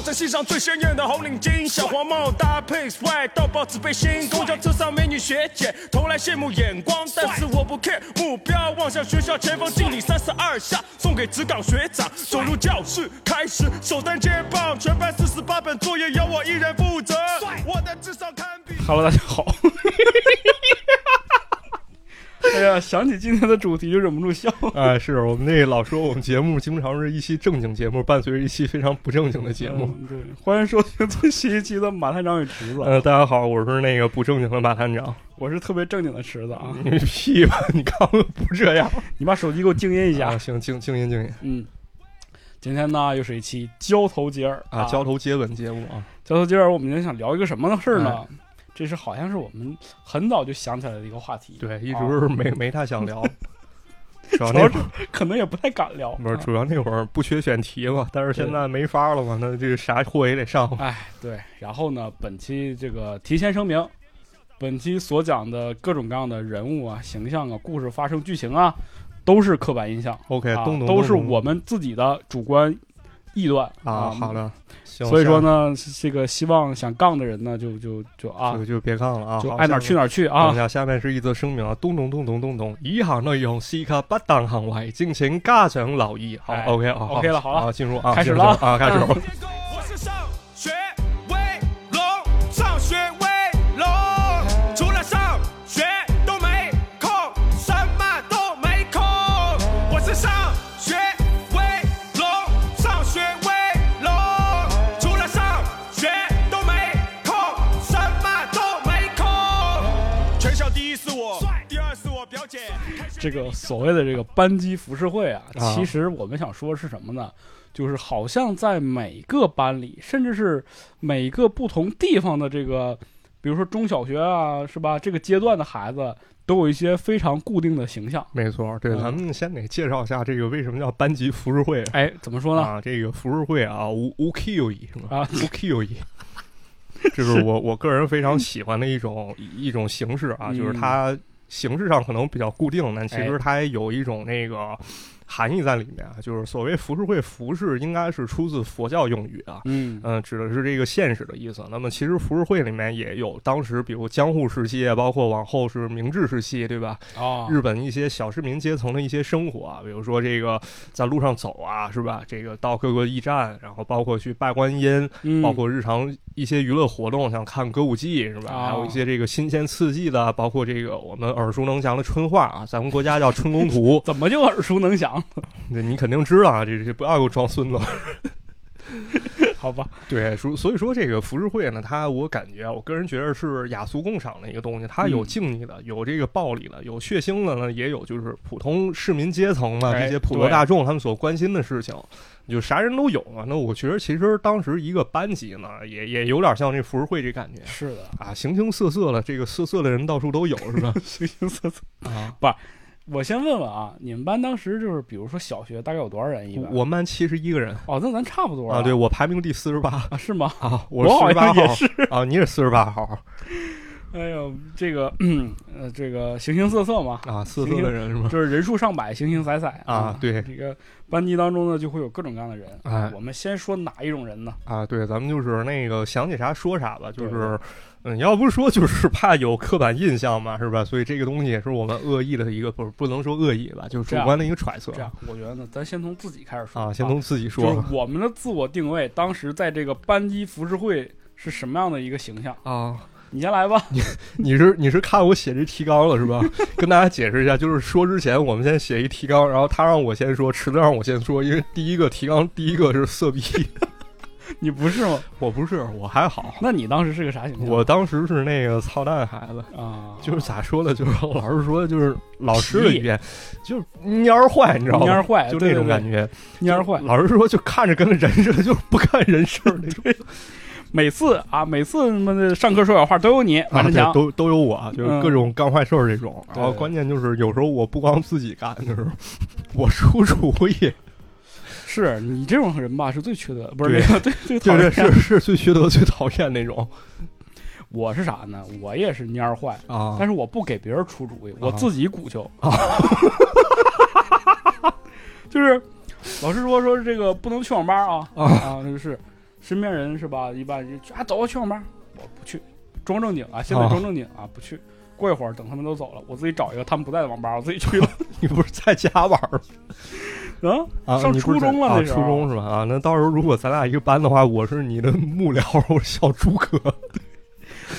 早晨系上最鲜艳的红领巾，小黄帽搭配 s w a 到报纸背心，公交车上美女学姐投来羡慕眼光，但是我不 care，目标望向学校前方，敬礼三十二下，送给职岗学长。走入教室，开始首单接棒，全班四十八本作业由我一人负责。我的智商堪比。Hello，大家好。哎呀，想起今天的主题就忍不住笑。哎，是我们那老说我们节目经常是一期正经节目，伴随着一期非常不正经的节目。嗯对，欢迎收听最新一期的马探长与池子。呃，大家好，我是那个不正经的马探长。我是特别正经的池子啊，你屁吧，你刚刚不这样。你把手机给我静音一下。啊，行，静静音静音嗯，今天呢又是一期交头接耳啊，交头接吻节目啊。交头接耳，我们今天想聊一个什么的事儿呢？这是好像是我们很早就想起来的一个话题。对，一啊直没没太想聊。主要是那会儿 可能也不太敢聊。不是，啊主要那会儿不缺选题嘛，但是现在没法了嘛，那这个啥货也得上。哎，对，然后呢，本期这个提前声明，本期所讲的各种各样的人物啊、形象啊、故事发生剧情啊，都是刻板印象 OK，都是我们自己的主观臆断啊，好。的。行所以说呢，这个希望想杠的人呢，就就就啊就，就别杠了啊，就爱哪儿去哪儿去啊。下，下面是一则声明啊，咚咚咚咚咚咚，以下内容涉及不当行为，敬请家长留意。好哎，OK 啊 OK 了好了啊，進入啊，开始了啊，开始 这个所谓的这个班级服饰会啊，啊其实我们想说是什么呢？就是好像在每个班里，甚至是每个不同地方的这个，比如说中小学啊，是吧？这个阶段的孩子都有一些非常固定的形象。没错，对，嗯咱们先给介绍一下这个为什么叫班级服饰会哎，怎么说呢？啊？这个服饰会啊，无无 Q 一是吧？啊，无 Q 一。这是我我个人非常喜欢的一种一种形式啊，就是嗯它形式上可能比较固定，但其哎实它也有一种那个含义在里面啊。就是所谓浮世绘，浮世应该是出自佛教用语啊，嗯嗯，指的是这个现实的意思。那么其实浮世绘里面也有当时比如江户时期，啊包括往后是明治时期，对吧？啊，日本一些小市民阶层的一些生活啊，比如说这个在路上走啊，是吧？这个到各个驿站，然后包括去拜观音，嗯包括日常一些娱乐活动，像看歌舞伎，是吧？啊还有一些这个新鲜刺激的，包括这个我们耳熟能详的春画啊，咱们国家叫春宫图怎么就耳熟能详？这你肯定知道啊，这这不要给我装孙子。好吧，对，所所以说这个浮世绘呢，它我感觉啊，我个人觉得是雅俗共赏的一个东西，它有嗯静谧的，有这个暴力的，有血腥的呢，也有就是普通市民阶层嘛，哎这些普罗大众他们所关心的事情，就啥人都有嘛。那我觉得其实当时一个班级呢，也也有点像这浮世绘这感觉是的，啊，形形色色的，这个色色的人到处都有，是吧？形形色色。啊，我先问问啊，你们班当时就是，比如说小学大概有多少人一般？我们班七十一个人哦，那咱差不多啊，对我排名第四十八啊，是吗？啊，我四十八号像也是。啊，你也四十八号 哎呦，这个，嗯呃，这个形形色色嘛，啊，色色的人是吗？就是人数上百，形形色色啊对这个班级当中呢，就会有各种各样的人。哎我们先说哪一种人呢？啊，对，咱们就是那个想起啥说啥吧，就对是，嗯，要不说就是怕有刻板印象嘛，是吧？所以这个东西也是我们恶意的一个，不是不能说恶意吧，就是主观的一个揣测这样，我觉得呢，咱先从自己开始说啊。先从自己就说是我们的自我定位，当时在这个班级服饰会是什么样的一个形象？啊，你先来吧。你你是你是看我写这提纲了是吧？跟大家解释一下，就是说之前我们先写一提纲，然后他让我先说，池子让我先说，因为第一个提纲第一个是色逼，你不是吗？我不是，我还好，那你当时是个啥形象？我当时是那个操蛋孩子。啊，就是咋说呢？就是老师说，就是老师的语言，就是蔫儿坏，你知道吗？蔫儿坏就那种感觉。蔫儿坏。老师说，就看着跟个人似的，就是不干人事儿那种。每次啊，每次他妈的上课说小话都有你，马啊，对，振强。都都有我，就是各种干坏事儿这种。对然后关键就是有时候我不光自己干，就是 我出主意。是你这种人吧，是最缺德，不是对那个最最讨厌，是是最缺德、最讨厌那种我是啥呢？我也是蔫儿坏，啊但是我不给别人出主意，我自己鼓秋。就是老师说说这个不能去网吧啊啊啊，就是身边人是吧？一般就去啊，走啊，去网吧，我不去，装正经啊，现在啊装正经啊，不去。过一会儿等他们都走了，我自己找一个他们不在的网吧，我自己去了。你不是在家玩儿吗啊，啊？上初中了初中是吧？啊，那到时候如果咱俩一个班的话，我是你的幕僚，我是小诸葛。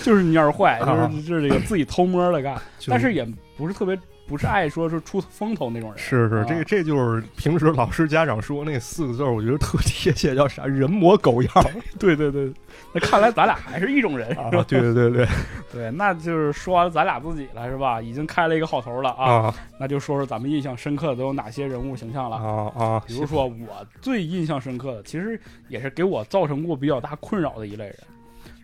就是蔫儿坏，啊就是就是这个自己偷摸的干，就但是也不是特别不是爱说是出风头那种人。是是，啊这个这就是平时老师家长说那四个字儿，我觉得特贴切，叫啥？人模狗样 对对对，那看来咱俩还是一种人，啊！对对对对 对，那就是说完了咱俩自己了，是吧？已经开了一个好头了啊，啊那就说说咱们印象深刻的都有哪些人物形象了。啊啊！比如说我最印象深刻的，其实也是给我造成过比较大困扰的一类人，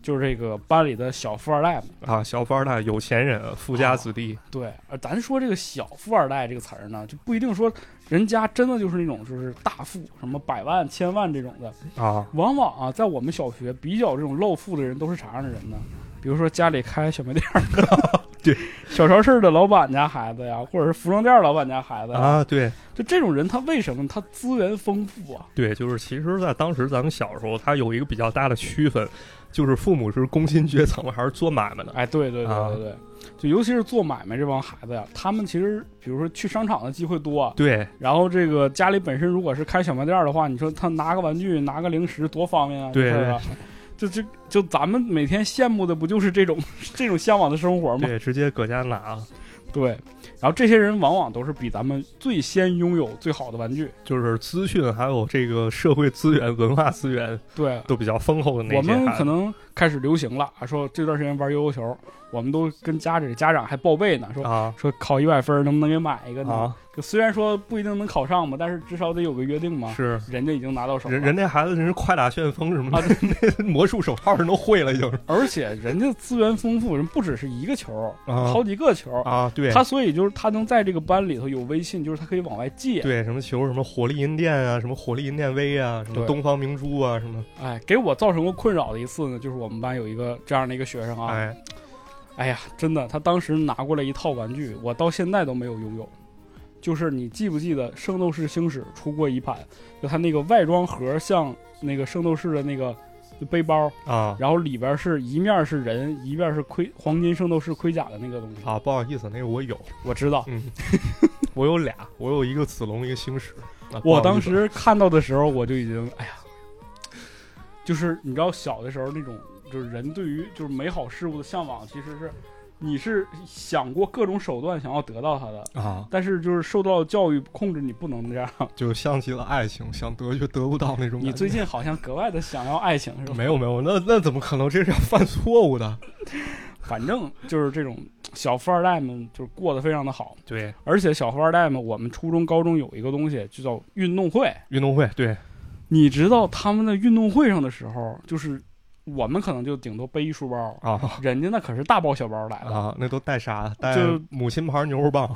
就是这个班里的小富二代嘛。啊，小富二代、有钱人、富家子弟对，而咱说这个小富二代这个词儿呢，就不一定说人家真的就是那种就是大富，什么百万、千万这种的。啊往往啊，在我们小学比较这种露富的人都是啥样的人呢？比如说家里开小卖店儿的，对，小超市的老板家孩子呀，或者是服装店老板家孩子，啊，对就这种人，他为什么他资源丰富啊？对，就是其实，在当时咱们小时候，他有一个比较大的区分，就是父母是工薪阶层还是做买卖的。哎，对对对啊对对，就尤其是做买卖这帮孩子呀，他们其实比如说去商场的机会多，对然后这个家里本身如果是开小卖店的话，你说他拿个玩具、拿个零食多方便啊，对这事儿啊。就就就咱们每天羡慕的不就是这种 这种向往的生活吗？对，直接搁家拿，对，然后这些人往往都是比咱们最先拥有最好的玩具。就是资讯还有这个社会资源、文化资源对，都比较丰厚的那我们些孩子可能开始流行了，说这段时间玩悠悠球，我们都跟家里家长还报备呢，说啊说考一百分能不能给买一个呢？啊，就虽然说不一定能考上嘛，但是至少得有个约定嘛。是人家已经拿到手了，人人家孩子真是快打旋风什么啊的，那 魔术手套人都会了，已经是而且人家资源丰富，人不只是一个球，啊好几个球。啊，对。他所以就是他能在这个班里头有微信，就是他可以往外借。对，什么球，什么火力银电啊，什么火力银电 V 啊，什么东方明珠啊，什么，哎，给我造成过困扰的一次呢，就是我们班有一个这样的一个学生啊，哎，哎呀，真的，他当时拿过来一套玩具，我到现在都没有拥有。就是你记不记得《圣斗士星矢》出过一盘，就它那个外装盒像那个圣斗士的那个背包，啊然后里边是一面是人，一面是盔黄金圣斗士盔甲的那个东西。啊，不好意思，那个我有，我知道，嗯，我有俩，我有一个子龙，一个星矢。啊我当时看到的时候，我就已经哎呀，就是你知道小的时候那种，就是人对于就是美好事物的向往，其实是你是想过各种手段想要得到它的，啊，但是就是受到教育控制，你不能这样。就像极了爱情，想得却得不到那种。你最近好像格外的想要爱情，是吧？没有没有，那那怎么可能？这是要犯错误的。反正就是这种小富二代们，就是过得非常的好。对，而且小富二代们，我们初中、高中有一个东西，就叫运动会。运动会，对你知道他们在运动会上的时候，就是我们可能就顶多背一书包，啊人家那可是大包小包来了。啊，那都带啥？带就母亲牌牛肉棒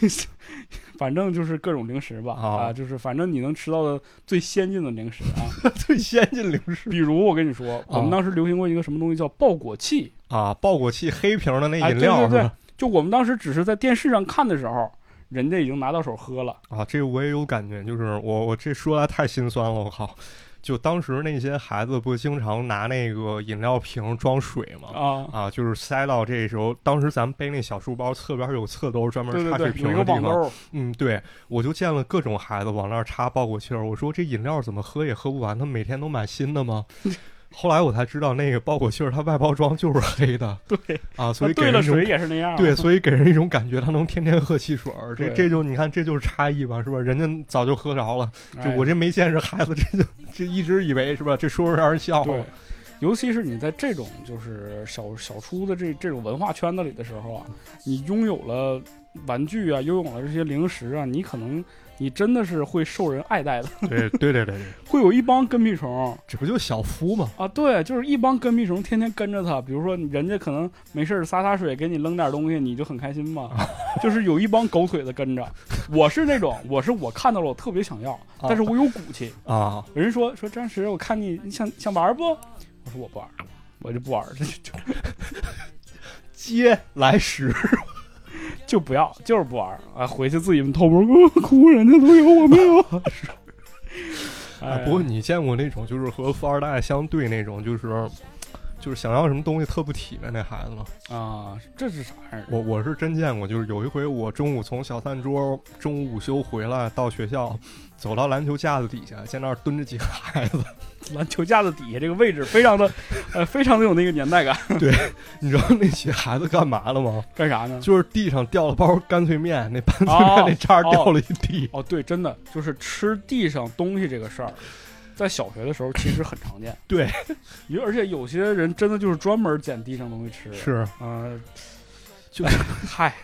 反正就是各种零食吧，啊啊，就是反正你能吃到的最先进的零食啊。最先进零食比如我跟你说，我们当时流行过一个什么东西叫爆果器，啊，爆果器黑瓶的那哎饮料对对对？就我们当时只是在电视上看的时候，人家已经拿到手喝了。啊，这个我也有感觉，就是我我这说来太心酸了，我靠！就当时那些孩子不经常拿那个饮料瓶装水吗？啊，啊，就是塞到这时候，当时咱们背那小书包侧边有侧兜，专门插水瓶的地方。嗯，对，我就见了各种孩子往那儿插爆过气儿。我说这饮料怎么喝也喝不完，他们每天都买新的吗？后来我才知道，那个爆果气儿它外包装就是黑的 对，啊，所以兑了水也是那样。对，所以给人一种感觉，它能天天喝汽水儿。这这就你看，这就是差异吧，是吧？人家早就喝着了，就哎我这没见识孩子，这就这一直以为是吧？这说着让人笑话对。尤其是你在这种就是小小初的这这种文化圈子里的时候啊，你拥有了玩具啊，拥有了这些零食啊，你可能你真的是会受人爱戴的，对对对对对，会有一帮跟屁虫。这不就小夫吗？啊，对，就是一帮跟屁虫天天跟着他，比如说人家可能没事儿洒洒水，给你扔点东西，你就很开心嘛，就是有一帮狗腿子跟着。我是那种，我是我看到了，我特别想要，但是我有骨气。啊，有人说说张石，我看你你想想玩不？我说我不玩，我就不玩，这就。接来时 就不要，就是不玩啊！回去自己偷摸哭，人家都有，我没有。哎不过你见过那种就是和富二代相对那种，就是就是想要什么东西特不体面那孩子吗？啊，这是啥样的？我我是真见过，就是有一回我中午从小饭桌中午午休回来到学校，走到篮球架子底下，见那儿蹲着几个孩子，篮球架子底下这个位置非常的，呃，非常的有那个年代感。对你知道那几个孩子干嘛了吗？干啥呢？就是地上掉了包干脆面，那干脆哦面那渣掉了一地。哦，对，真的就是吃地上东西这个事儿，在小学的时候其实很常见。对，因为而且有些人真的就是专门捡地上东西吃。是啊、就 嗨，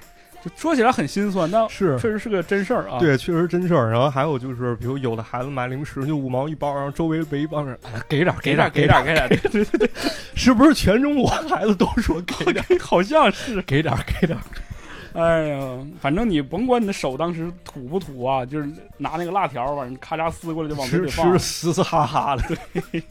就说起来很心酸，但是确实是个真事儿啊。，对，确实真事儿。然后还有就是，比如有的孩子买零食就五毛一包，然后周围围一帮人，哎，给点，给点给点给点，对对对是不是全中国孩子都说给点好像是。给点儿，给点儿？哎呀，反正你甭管你的手当时土不土啊，就是拿那个辣条往咔嚓撕过来就往嘴里放吃。嘶嘶哈哈的。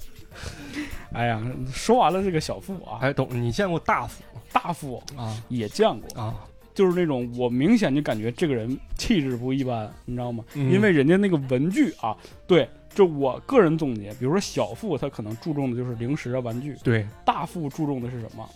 哎呀，说完了这个小腹啊，哎，懂？你见过大腹大腹啊也见过，啊？就是那种我明显就感觉这个人气质不一般，你知道吗？嗯因为人家那个文具啊，对，就我个人总结，比如说小富他可能注重的就是零食啊、玩具，对，大富注重的是什么？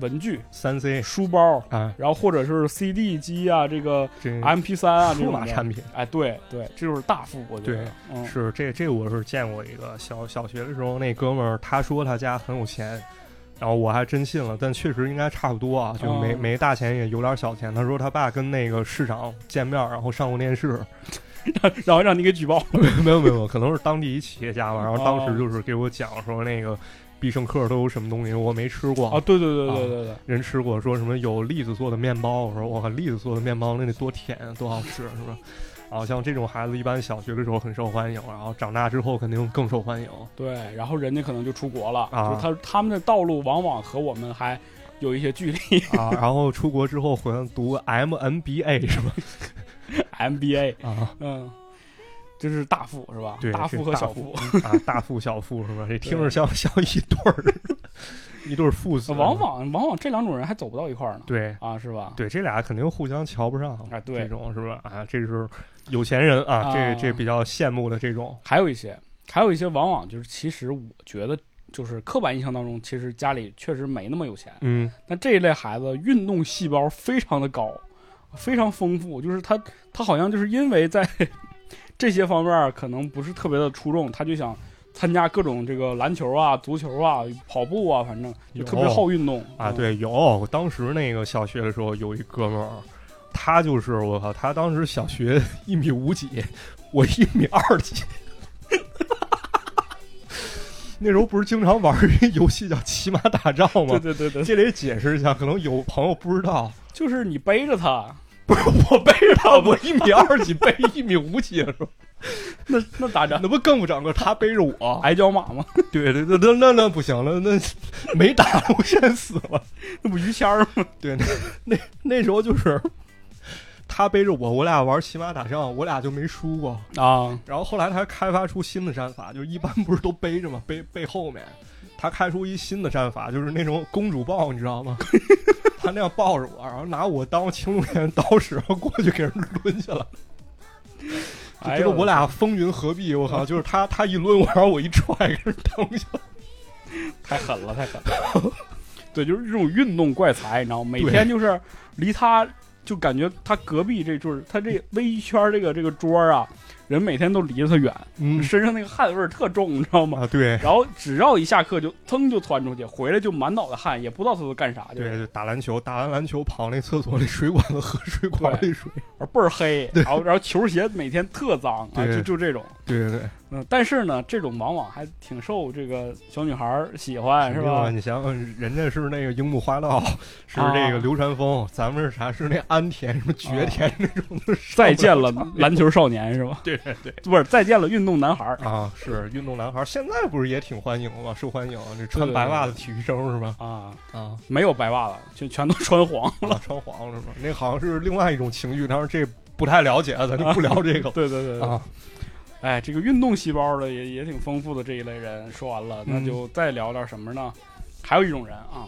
文具、三 C 书包，啊，然后或者是 CD 机啊，这个 MP 三啊这数码产品。哎，对对，这就是大富，我觉得对，嗯，是这这我是见过一个小小学的时候，那哥们儿他说他家很有钱，然后我还真信了，但确实应该差不多啊，就没、哦没大钱也有点小钱。他说他爸跟那个市长见面，然后上过电视，然后让你给举报了，没有没有，可能是当地一企业家吧。然后当时哦就是给我讲说那个必胜客都有什么东西，我没吃过啊，对对对对对对，人吃过，说什么有栗子做的面包，我说我靠，栗子做的面包那得多甜啊，多好吃，是吧？然后像这种孩子，一般小学的时候很受欢迎，然后长大之后肯定更受欢迎。对，然后人家可能就出国了，啊就他他们的道路往往和我们还有一些距离。啊，然后出国之后回来读 MNBA 是吧？MBA，啊，嗯，这是大富是吧？对，大富和小富，啊，大富小富是吧？这听着像像一对儿，一对儿父子。往往往往这两种人还走不到一块儿呢。对啊，是吧？对，这俩肯定互相瞧不上。啊对这种是吧？啊，这是有钱人啊，啊这这比较羡慕的这种。还有一些，还有一些往往就是，其实我觉得就是刻板印象当中，其实家里确实没那么有钱，嗯，但这一类孩子运动细胞非常的高，非常丰富，就是他他好像就是因为在这些方面可能不是特别的出众，他就想参加各种这个篮球啊、足球啊、跑步啊，反正就特别好运动啊，嗯对，有。我当时那个小学的时候，有一哥们儿，他就是我靠，他当时小学 一米五几，我一米二几。那时候不是经常玩一个游戏叫骑马打仗吗对？对对对，这里解释一下，可能有朋友不知道，就是你背着他，不 是我背着他，我一米二几背一米五几的时候，那那咋着？那不更不长个？他背着我，矮脚马吗？对对对，那那那不行了，那没打我先死了。那不于谦儿吗？对，那那那时候就是他背着我，我俩玩骑马打仗，我俩就没输过。啊，然后后来他开发出新的战法，就是一般不是都背着吗？背背后面，他开出一新的战法，就是那种公主抱，你知道吗？他那样抱着我，然后拿我当青龙偃刀使，然后过去给人抡去了。哎呦觉得我俩风云合璧，我靠！就是他他一抡我，然后我一踹，给人蹬下了。太狠了，太狠了。对，就是这种运动怪才，你知道吗？每天就是离他，就感觉他隔壁这就是他这围一圈这个这个桌啊，人每天都离着他远，嗯身上那个汗味儿特重，你知道吗？啊，对然后只要一下课就噌就窜出去，回来就满脑袋汗，也不知道他都干啥，就对，就打篮球，打完篮球跑那厕所那水管子喝水管里水。倍儿黑，然后然后球鞋每天特脏啊，就就这种。对对对，嗯，但是呢，这种往往还挺受这个小女孩儿喜欢，是吧？你想想，人家是那个樱木花道，是啊这个流川枫，咱们是啥？是那安田什么绝田那种的。再见了篮球少年，是吧？对对 对。不是，再见了运动男孩儿。啊，是运动男孩，现在不是也挺欢迎吗？受欢迎，这穿白袜的体育生是吧？啊，啊，没有白袜了，全全都穿黄。啊穿黄了是吧？那好像是另外一种情绪，但是这不太了解，咱就不聊这个 对对对对，啊。哎，这个运动细胞的也也挺丰富的这一类人，说完了，那就再聊点什么呢？还有一种人啊，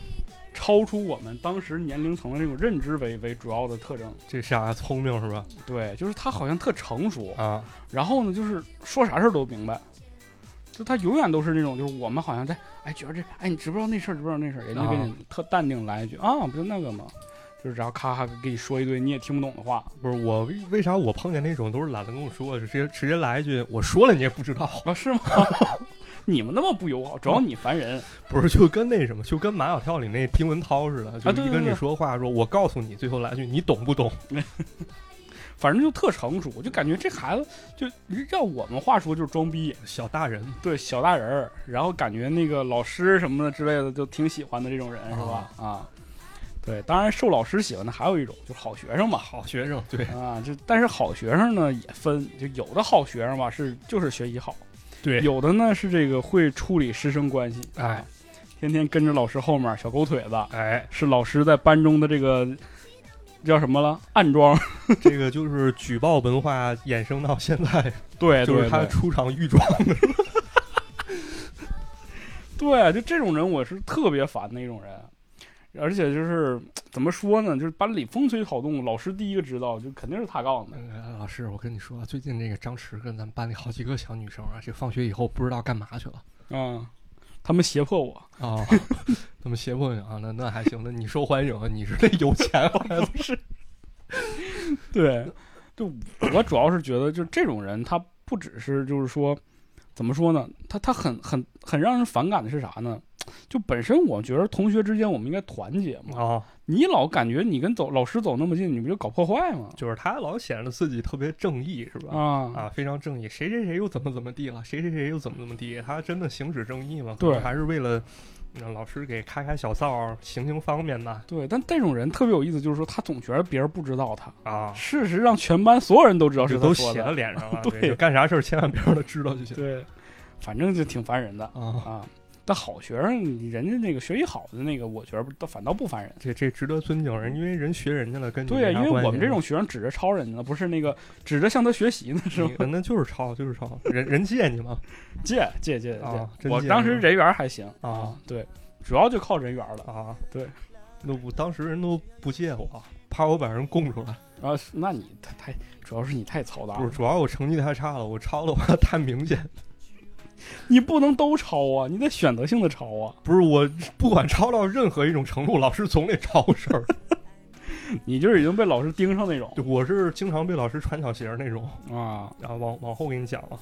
超出我们当时年龄层的这种认知为为主要的特征。这傻聪明是吧？对，就是他好像特成熟，啊，然后呢，就是说啥事儿都明白，就他永远都是那种，就是我们好像在哎觉得这哎你知不知道那事儿，知不知道那事儿，人家给你特淡定来一句啊，不就那个吗？就是然后咔咔给你说一堆你也听不懂的话，不是我为为啥我碰见那种都是懒得跟我说，直接直接来一句我说了你也不知道，啊是吗？你们那么不友好，主要你烦人。不是就跟那什么，就跟马小跳里那丁文涛似的，就一跟你说话说，我告诉你，最后来句你懂不懂？反正就特成熟，我就感觉这孩子就让我们话说就是装逼，小大人对小大人儿，然后感觉那个老师什么的之类的就挺喜欢的这种人是吧？啊，对，当然受老师喜欢的还有一种就是好学生嘛，好学生，对啊，就但是好学生呢也分，就有的好学生吧是就是学习好，对。有的呢是这个会处理师生关系，哎。啊，天天跟着老师后面小狗腿子，哎，是老师在班中的这个叫什么了？暗装，这个就是举报文化衍生到现在，对，就是他出场预装。的，对，就这种人我是特别烦的一种人，而且就是怎么说呢，就是班里风吹草动，老师第一个知道，就肯定是他告诉的。呃老师，我跟你说，最近那个张弛跟咱们班里好几个小女生啊，这放学以后不知道干嘛去了嗯，他们胁迫我，啊。他们胁迫你啊？那那还行，那你受欢迎啊？你是那有钱孩子不是，对，就我主要是觉得，就这种人，他不只是就是说，怎么说呢？他他很很很让人反感的是啥呢？就本身我觉得同学之间我们应该团结嘛，啊？你老感觉你跟走老师走那么近，你不就搞破坏吗？就是他老显得自己特别正义，是吧？啊啊，非常正义，谁谁谁又怎么怎么地了，谁谁谁又怎么怎么地，他真的行使正义吗？对还是为了让老师给开开小灶，行行方便吧？对，但这种人特别有意思，就是说他总觉得别人不知道他，啊，事实上全班所有人都知道是这都他说的。写在脸上了，对就干啥事儿千万别让他知道就行。对，反正就挺烦人的啊，啊。但好学生，人家那个学习好的那个，我觉得倒反倒不烦人。这这值得尊敬人，因为人学人家了，跟你对呀、因为我们这种学生指着抄人家呢，不是那个指着向他学习呢，是吧？那就是抄，就是抄，人人借你吗 借借借啊借，我当时人缘还行啊，对，主要就靠人缘了。啊，对，那我当时人都不借我，怕我把人供出来。啊那你太太，主要是你太操蛋不是，了，主要我成绩太差了，我抄的话 太明显。你不能都抄啊，你得选择性的抄啊。不是我不管抄到任何一种程度，老师总得抄个事儿。你就是已经被老师盯上那种我是经常被老师穿小鞋儿那种。啊。然后往往后给你讲了，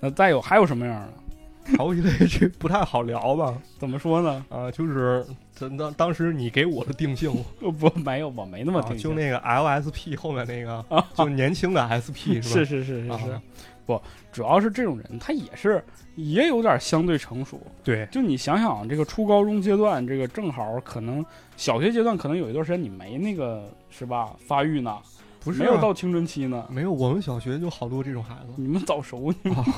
那再有还有什么样的？还有一类这不太好聊吧？怎么说呢？啊，就是当当当时你给我的定性，呃不，没有，我没那么啊听、就那个 LSP 后面那个，啊，就年轻的 SP 是吧？是是是是是，不，主要是这种人，他也是也有点相对成熟。对，就你想想，这个初高中阶段，这个正好可能小学阶段，可能有一段时间你没那个是吧发育呢，不是、啊、没有到青春期呢，没有，我们小学就好多这种孩子你们早熟，啊。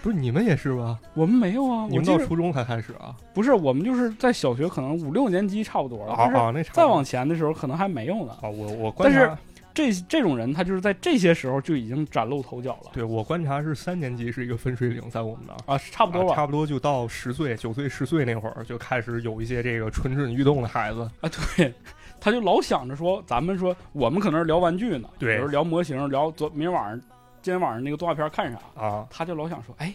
不是你们也是吧？我们没有啊。你们到初中才开始啊？不是，我们就是在小学可能五六年级差不多了，再往前的时候可能还没有呢。啊，我我观但是察，这这种人，他就是在这些时候就已经崭露头角了对我观察是三年级是一个分水岭，在我们那儿。啊，差不多吧啊差不多就到十岁、九岁、十岁那会儿，就开始有一些这个蠢蠢欲动的孩子。啊，对，他就老想着说，咱们说我们可能是聊玩具呢，对比如聊模型，聊昨明天晚上、今天晚上那个动画片看啥，啊他就老想说，哎，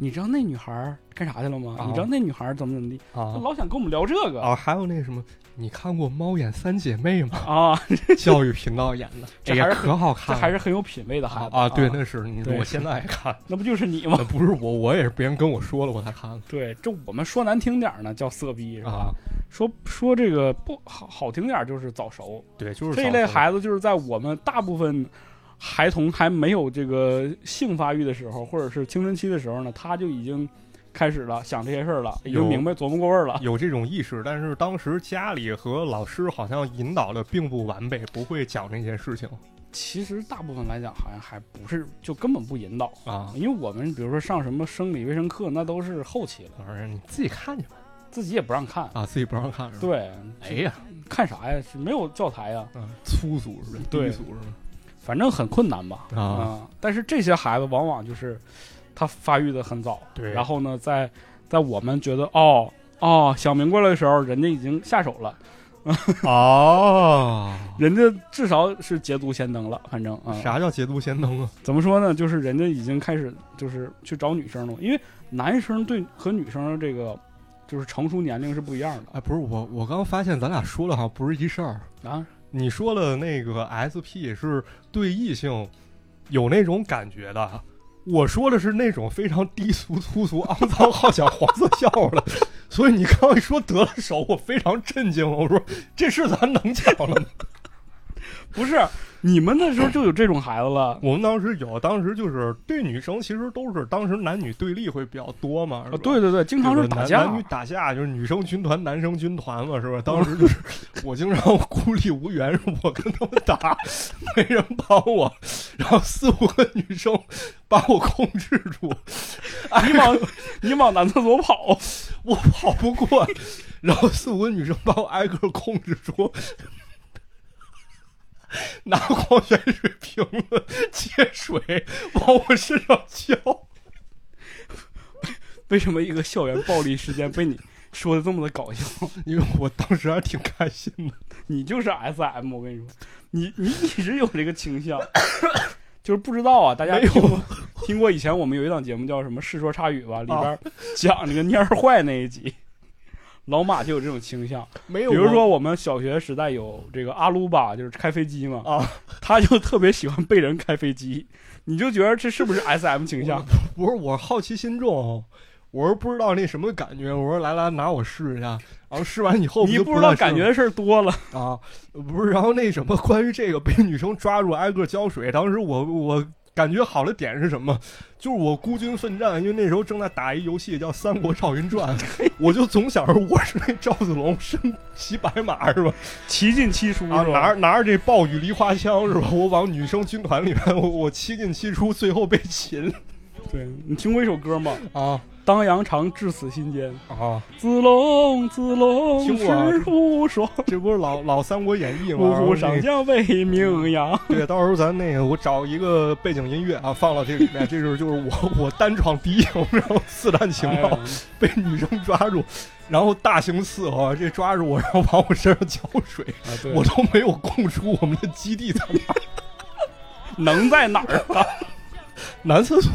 你知道那女孩儿干啥去了吗？啊你知道那女孩儿怎么怎么地？他啊老想跟我们聊这个啊！还有那什么，你看过《猫眼三姐妹》吗？啊，教育频道演的，这还是可好看这。还是很有品位的孩子啊啊！对，那是我现在也看，那不就是你吗？那不是我，我也是别人跟我说了我才看的对，这我们说难听点儿呢，叫色逼是吧？啊。说说这个不好好听点儿就是早熟，对，就是这一类孩子就是在我们大部分孩童还没有这个性发育的时候，或者是青春期的时候呢，他就已经开始了想这些事儿了，已经明白琢磨过味儿了。有这种意识，但是当时家里和老师好像引导的并不完备，不会讲这些事情其实大部分来讲，好像还不是，就根本不引导。啊。因为我们比如说上什么生理卫生课，那都是后期了，反正你自己看去吧自己也不让看。啊，自己不让看是吧？，对，哎呀，看啥呀？是没有教材呀，嗯，粗俗是吧？对低俗是吧？反正很困难吧。啊啊、但是这些孩子往往就是他发育的很早，对然后呢，在在我们觉得哦哦想明白了的时候，人家已经下手了。哦，人家至少是捷足先登了，反正啊，啥叫捷足先登啊？怎么说呢？就是人家已经开始就是去找女生了，因为男生对和女生的这个就是成熟年龄是不一样的哎，不是我，我刚发现咱俩说了好像不是一事儿。啊。你说了那个 SP 是对异性有那种感觉的，我说的是那种非常低俗、粗俗、肮脏、好讲黄色笑话的。所以你刚一说得了手，我非常震惊。我说这事咱能讲了吗？不是你们那时候就有这种孩子了我们当时有，当时就是对女生其实都是当时男女对立会比较多嘛，啊？对对对，经常是打架男男女打架，就是女生军团、男生军团嘛，是吧？当时就是 我经常孤立无援，我跟他们打，没人帮我，然后四五个女生把我控制住，你往你往男厕所跑，我跑不过，然后四五个女生把我挨个控制住。拿矿泉水瓶子接水往我身上浇，为什么一个校园暴力事件被你说的这么的搞笑？因为我当时还挺开心的。你就是 S M，我跟你说，你你一直有这个倾向，就是不知道啊。大家有听过听过以前我们有一档节目叫什么《世说差语》吧，里边讲那个蔫儿坏那一集，老马就有这种倾向。没有，比如说我们小学时代有这个阿鲁巴，就是开飞机嘛，啊，他就特别喜欢被人开飞机，你就觉得这是不是 S M 倾向？不是我好奇心重，我是不知道那什么感觉。我说来来拿我试一下，然后试完以后你不不知道感觉的事儿多了，啊，不是，然后那什么关于这个被女生抓住挨个浇水，当时我我感觉好的点是什么？就是我孤军奋战，因为那时候正在打一游戏叫《三国赵云传》，我就总想着我是那赵子龙身骑白马是吧？七进七出啊，拿着拿着这暴雨梨花枪是吧？我往女生军团里面，我我七进七出，最后被擒对你听过一首歌吗？啊当阳长至此心间，啊！子龙子龙听过啊是无双，这不是老老《三国演义》吗？五虎上将为名扬。对，到时候咱那个我找一个背景音乐啊，放到这里面，这就是就是我我单闯敌营，然后四探情报、哎被女生抓住，然后大刑伺候，这抓住我，然后往我身上浇水，啊，我都没有供出我们的基地在哪儿，能在哪儿啊？男厕所。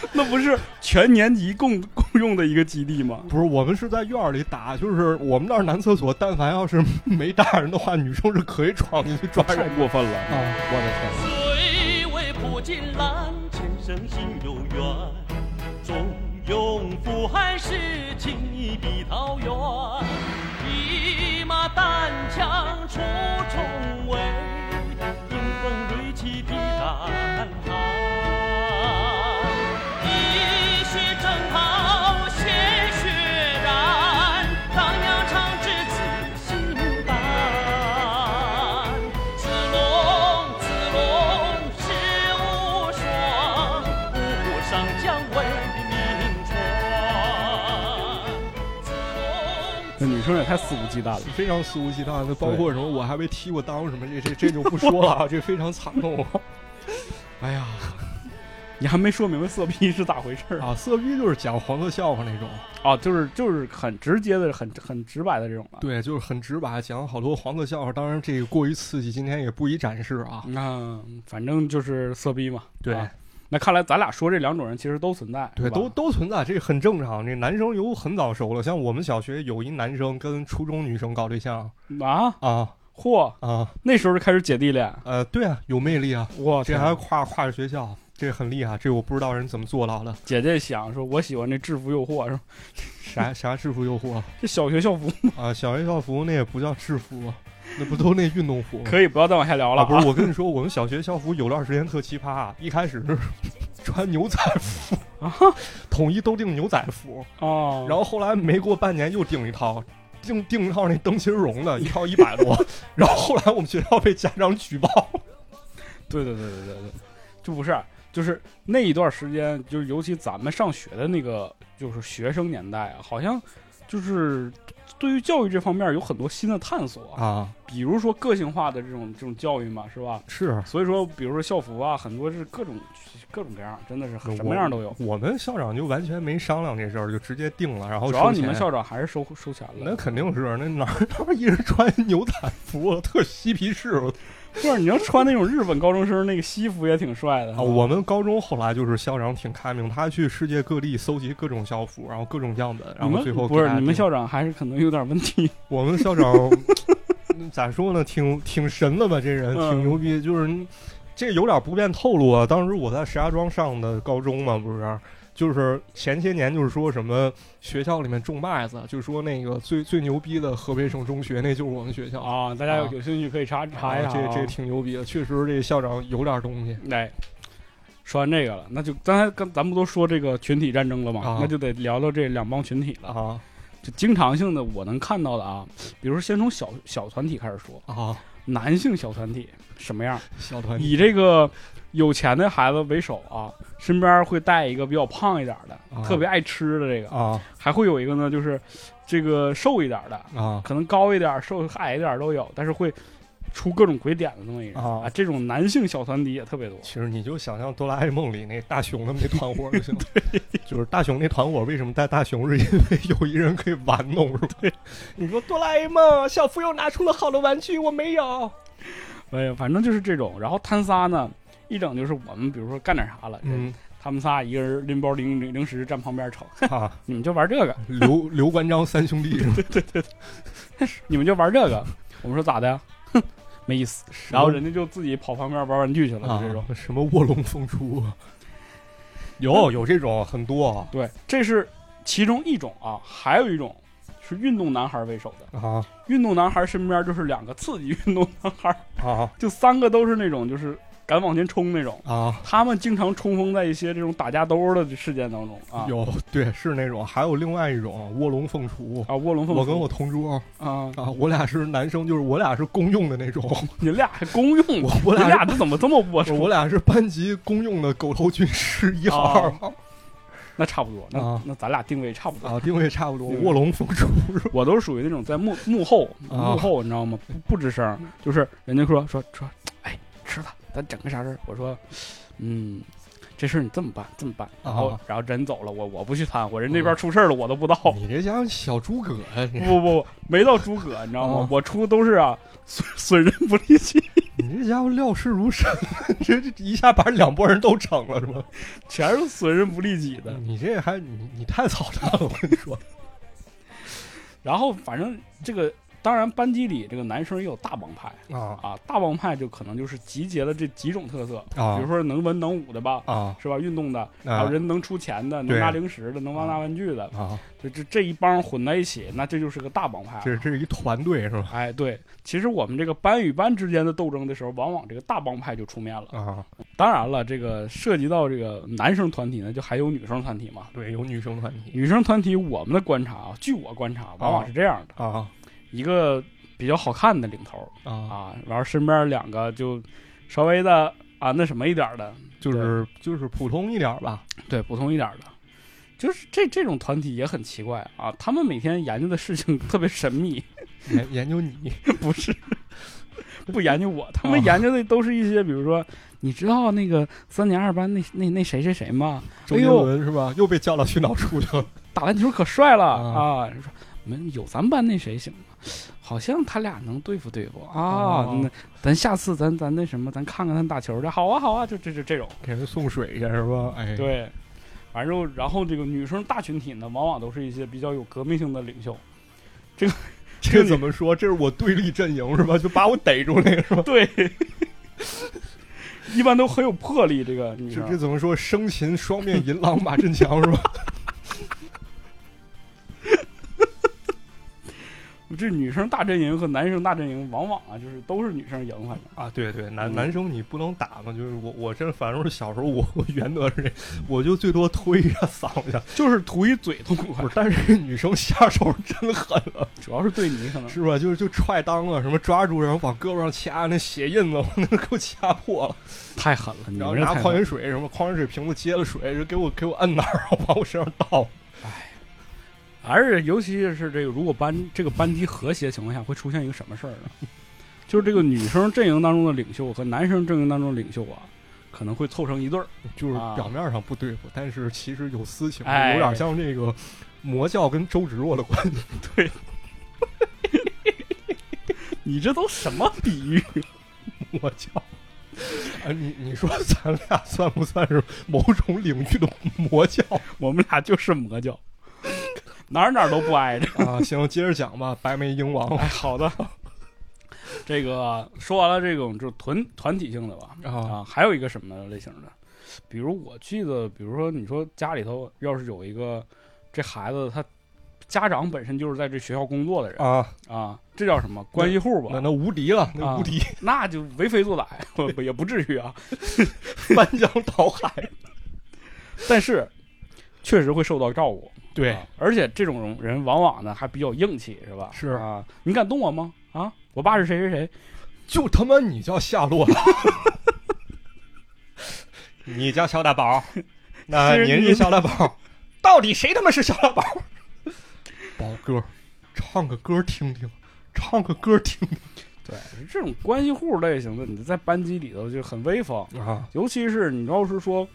那不是全年级共 共用的一个基地吗？不是，我们是在院儿里打，就是我们那儿男厕所，但凡要是没大人的话，女生是可以闯进去抓人太过分了！啊！我的天！虽为普锦兰，前生心有缘。忠勇赴汉时，情谊比桃源。一马单枪出重围，迎风锐气披战生也太肆无忌惮了。非常肆无忌惮那，包括什么我还被踢过裆什么，这这这就不说了啊，这非常惨痛啊！哎呀，你还没说明白色批是咋回事儿啊？啊，色批就是讲黄色笑话那种，啊，就是就是很直接的、很很直白的这种了。对，就是很直白，讲好多黄色笑话。当然，这个过于刺激，今天也不宜展示啊。那反正就是色逼嘛。对啊那看来咱俩说这两种人其实都存在，对，都都存在，这很正常。这男生有很早熟了，像我们小学有一男生跟初中女生搞对象啊，啊嚯，啊，那时候就开始姐弟恋，呃，对啊，有魅力啊，哇，这还跨跨着学校，这很厉害，这我不知道人怎么做到的。姐姐想说，我喜欢这制服诱惑是吧？啥啥制服诱惑这小学校服啊？小学校服那也不叫制服，那不都那运动服吗？可以不要再往下聊了、啊，不是，我跟你说，我们小学校服有段时间特奇葩，一开始是 穿牛仔服啊，统一都订牛仔服，哦，然后后来没过半年又订一套，订订一套那灯芯绒的，一套一百多，然后后来我们学校被家长举报，对对对对对对，就不是，就是那一段时间，就是尤其咱们上学的那个，就是学生年代啊，好像就是对于教育这方面有很多新的探索啊比如说个性化的这种这种教育嘛，是吧？是所以说，比如说校服啊，很多是各种各种各样，真的是什么样都有。我们校长就完全没商量这事儿，就直接定了，然后主要你们校长还是收收钱了。那肯定是，那哪儿哪儿一人穿牛仔服，特嬉皮士 不是，你要穿那种日本高中生那个西服也挺帅的。啊！我们高中后来就是校长挺开明，他去世界各地搜集各种校服，然后各种样本，然后最后不是你们校长还是可能有点问题。我们校长 咋说呢？挺挺神的吧？这人嗯挺牛逼，就是这有点不便透露啊。当时我在石家庄上的高中嘛，不是，就是前些年就是说什么学校里面种麦子，就说那个最最牛逼的河北省中学，那就是我们学校。啊，大家有兴趣可以查查一下、啊这这挺牛逼的，确实这校长有点东西。来，说完这个了，那就刚才刚咱们不都说这个群体战争了吗？啊那就得聊聊这两帮群体了。啊就经常性的我能看到的啊，比如说先从小小团体开始说，啊，男性小团体什么样？小团体以这个有钱的孩子为首啊，身边会带一个比较胖一点的，啊特别爱吃的这个，啊还会有一个呢，就是这个瘦一点的，啊可能高一点、瘦矮一点都有，但是会出各种鬼点的那么一个啊这种男性小团体也特别多。其实你就想象哆啦 A 梦里那大雄他们那团伙就行了。就是大雄那团伙为什么带大雄，是因为有一人可以玩弄，是吧？对，你说哆啦 A 梦，小夫又拿出了好的玩具，我没有。哎呀，反正就是这种。然后贪仨呢，一整就是我们比如说干点啥了，嗯他们仨一个人拎包零零零食站旁边瞅，啊，你们就玩这个，刘刘关张三兄弟 对对对？你们就玩这个。我们说咋的呀？哼，没意思。然后人家就自己跑旁边玩玩具去了，啊这种。什么卧龙凤雏，有有这种很多对，这是其中一种啊，还有一种是运动男孩为首的。啊运动男孩身边就是两个刺激运动男孩，啊就三个都是那种就是敢往前冲那种。啊！他们经常冲锋在一些这种打架斗殴的事件当中啊。有对是那种，还有另外一种卧龙凤雏。啊，卧龙凤雏。我跟我同桌啊，啊，我俩是男生，就是我俩是公用的那种，你俩还公用，我我俩这怎么这么龌龊？我俩是班级公用的狗头军师一号、二 号那差不多，那、啊那咱俩定位差不多。啊，定位差不多，卧龙凤雏是？我都是属于那种在幕幕后啊幕后，你知道吗？不不吱声，就是人家说说说，哎，吃了，咱整个啥事儿？我说，嗯，这事儿你这么办，这么办。然后、啊然后人走了，我我不去掺和，人那边出事儿了，我都不知道。你这家伙小诸葛呀、你不不不，没到诸葛，你知道吗？啊我出的都是啊，损损人不利己，你这家伙料事如神，这这一下把两拨人都整了是吧？全是损人不利己的。你这还你你太操蛋了，我跟你说然后反正这个，当然班级里这个男生也有大帮派啊啊，大帮派就可能就是集结了这几种特色，啊比如说能文能武的吧，啊是吧？运动的，还有人能出钱的，能对拿零食的，能拿玩具的，啊！就这这一帮混在一起，那这就是个大帮派。这这是一团队是吧？哎，对，其实我们这个班与班之间的斗争的时候，往往这个大帮派就出面了。啊，当然了，这个涉及到这个男生团体呢，就还有女生团体嘛。对，有女生团体女生团体，我们的观察啊，据我观察，往往是这样的：啊一个比较好看的领头啊，啊，然后身边两个就稍微的啊那什么一点的，就是就是普通一点吧。对，普通一点的。就是这这种团体也很奇怪啊，他们每天研究的事情特别神秘，研研究你 不是 不研究我，他们啊研究的都是一些，比如说，你知道那个三年二班那那那谁谁谁吗？周杰伦是吧？又被叫到训导处去了。打篮球可帅了啊啊！人说我们有咱班那谁行吗？好像他俩能对付对付啊哦。那咱下次咱咱那什么，咱看看他打球去。好啊好啊，就这这这种。给他送水去是吧？哎，对，反正然后这个女生大群体呢，往往都是一些比较有革命性的领袖。这个这个怎么说？这是我对立阵营是吧？就把我逮住那个是吧？对，一般都很有魄力。这个女这生这怎么说？生擒双面银狼马振强是吧？这女生大阵营和男生大阵营，往往啊就是都是女生赢，反正。啊，对对，男嗯。男生你不能打嘛，就是我我这反正是小时候我我原则是这，我就最多推一下搡一下，就是图一嘴痛快不是，，但是女生下手真狠了，主要是对你可能是吧？就是就踹裆啊，什么抓住然后往胳膊上掐，那血印子我那给我掐破了，太狠了，你然后拿们这太狠了。矿泉水什么矿泉水瓶子接了水，就给我给我摁那儿，然 后往我身上倒。而且尤其是这个，如果班这个班级和谐情况下，会出现一个什么事儿呢？就是这个女生阵营当中的领袖和男生阵营当中的领袖啊，可能会凑成一对儿。就是啊表面上不对付，但是其实有私情，哎有点像这个魔教跟周芷若的关系。对你这都什么比喻？魔教。啊，你你说咱俩算不算是某种领域的魔教我们俩就是魔教，哪儿哪儿都不挨着。啊？行，接着讲吧，白眉鹰王哎，好的。这个说完了这种就团团体性的吧，啊啊，还有一个什么类型的？比如我记得，比如说你说家里头要是有一个这孩子，他家长本身就是在这学校工作的人啊，啊，这叫什么关系户吧？那那无敌了，那啊无敌，那就为非作歹，不不也不至于啊。翻江倒海。但是确实会受到照顾，对。啊而且这种人往往呢还比较硬气，是吧？是。啊，你敢动我吗？啊，我爸是谁谁谁，就他妈你叫夏洛。了，你叫小大宝，那您是小大宝，到底谁他妈是小大宝？宝哥，唱个歌听听，唱个歌听听。对，这种关系户类型的，你在班级里头就很威风，啊。尤其是你要是说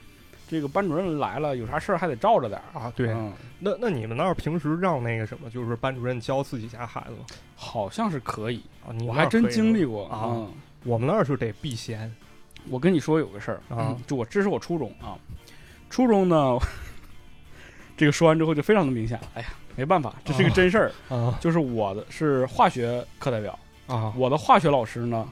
这个班主任来了，有啥事儿还得罩着点儿。啊！对，嗯，那那你们那儿平时让那个什么，就是班主任教自己家孩子吗？好像是可以，啊？你我还真们那儿可以吗？经历过啊。嗯。我们那儿就得避嫌。我跟你说有个事儿啊。就我这是我初中啊，初中呢，这个说完之后就非常的明显了。哎呀，没办法，这是个真事儿，啊。就是我的是化学课代表，啊。我的化学老师呢，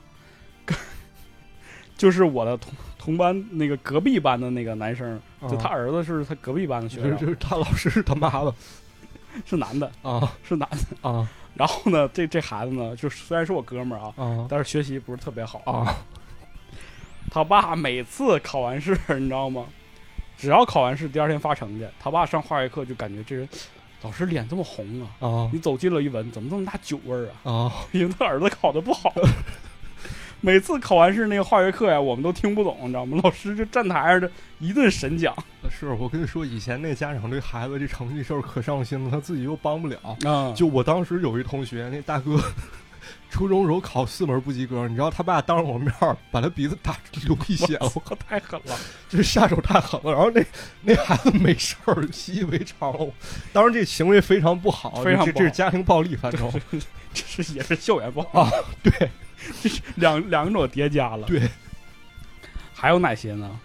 就是我的同同班那个隔壁班的那个男生，就他儿子是他隔壁班的学生，就 是他老师是他妈的 是男的，啊是男的。啊然后呢，这这孩子呢，就虽然是我哥们儿啊，啊但是学习不是特别好。啊他爸每次考完试，你知道吗？只要考完试，第二天发成绩，他爸上化学课就感觉这人老师脸这么红啊，啊你走近了一闻，怎么这么大酒味儿啊？啊！因为他儿子考的不好。每次考完试那个化学课呀，我们都听不懂，你知道吗？老师就站台上的一顿神讲是我跟你说，以前那家长对孩子这成绩事儿可上心了，他自己又帮不了。啊，就我当时有一同学，那大哥初中时候考四门不及格，你知道他爸当着我面把他鼻子打流鼻血了，我太狠了。这 下手太狠了。然后那那孩子没事儿，习以为常了。当然这行为非常不好，非常这是家庭暴力范畴。这是也是校园暴力啊，对 两两种叠加了。对，还有哪些呢？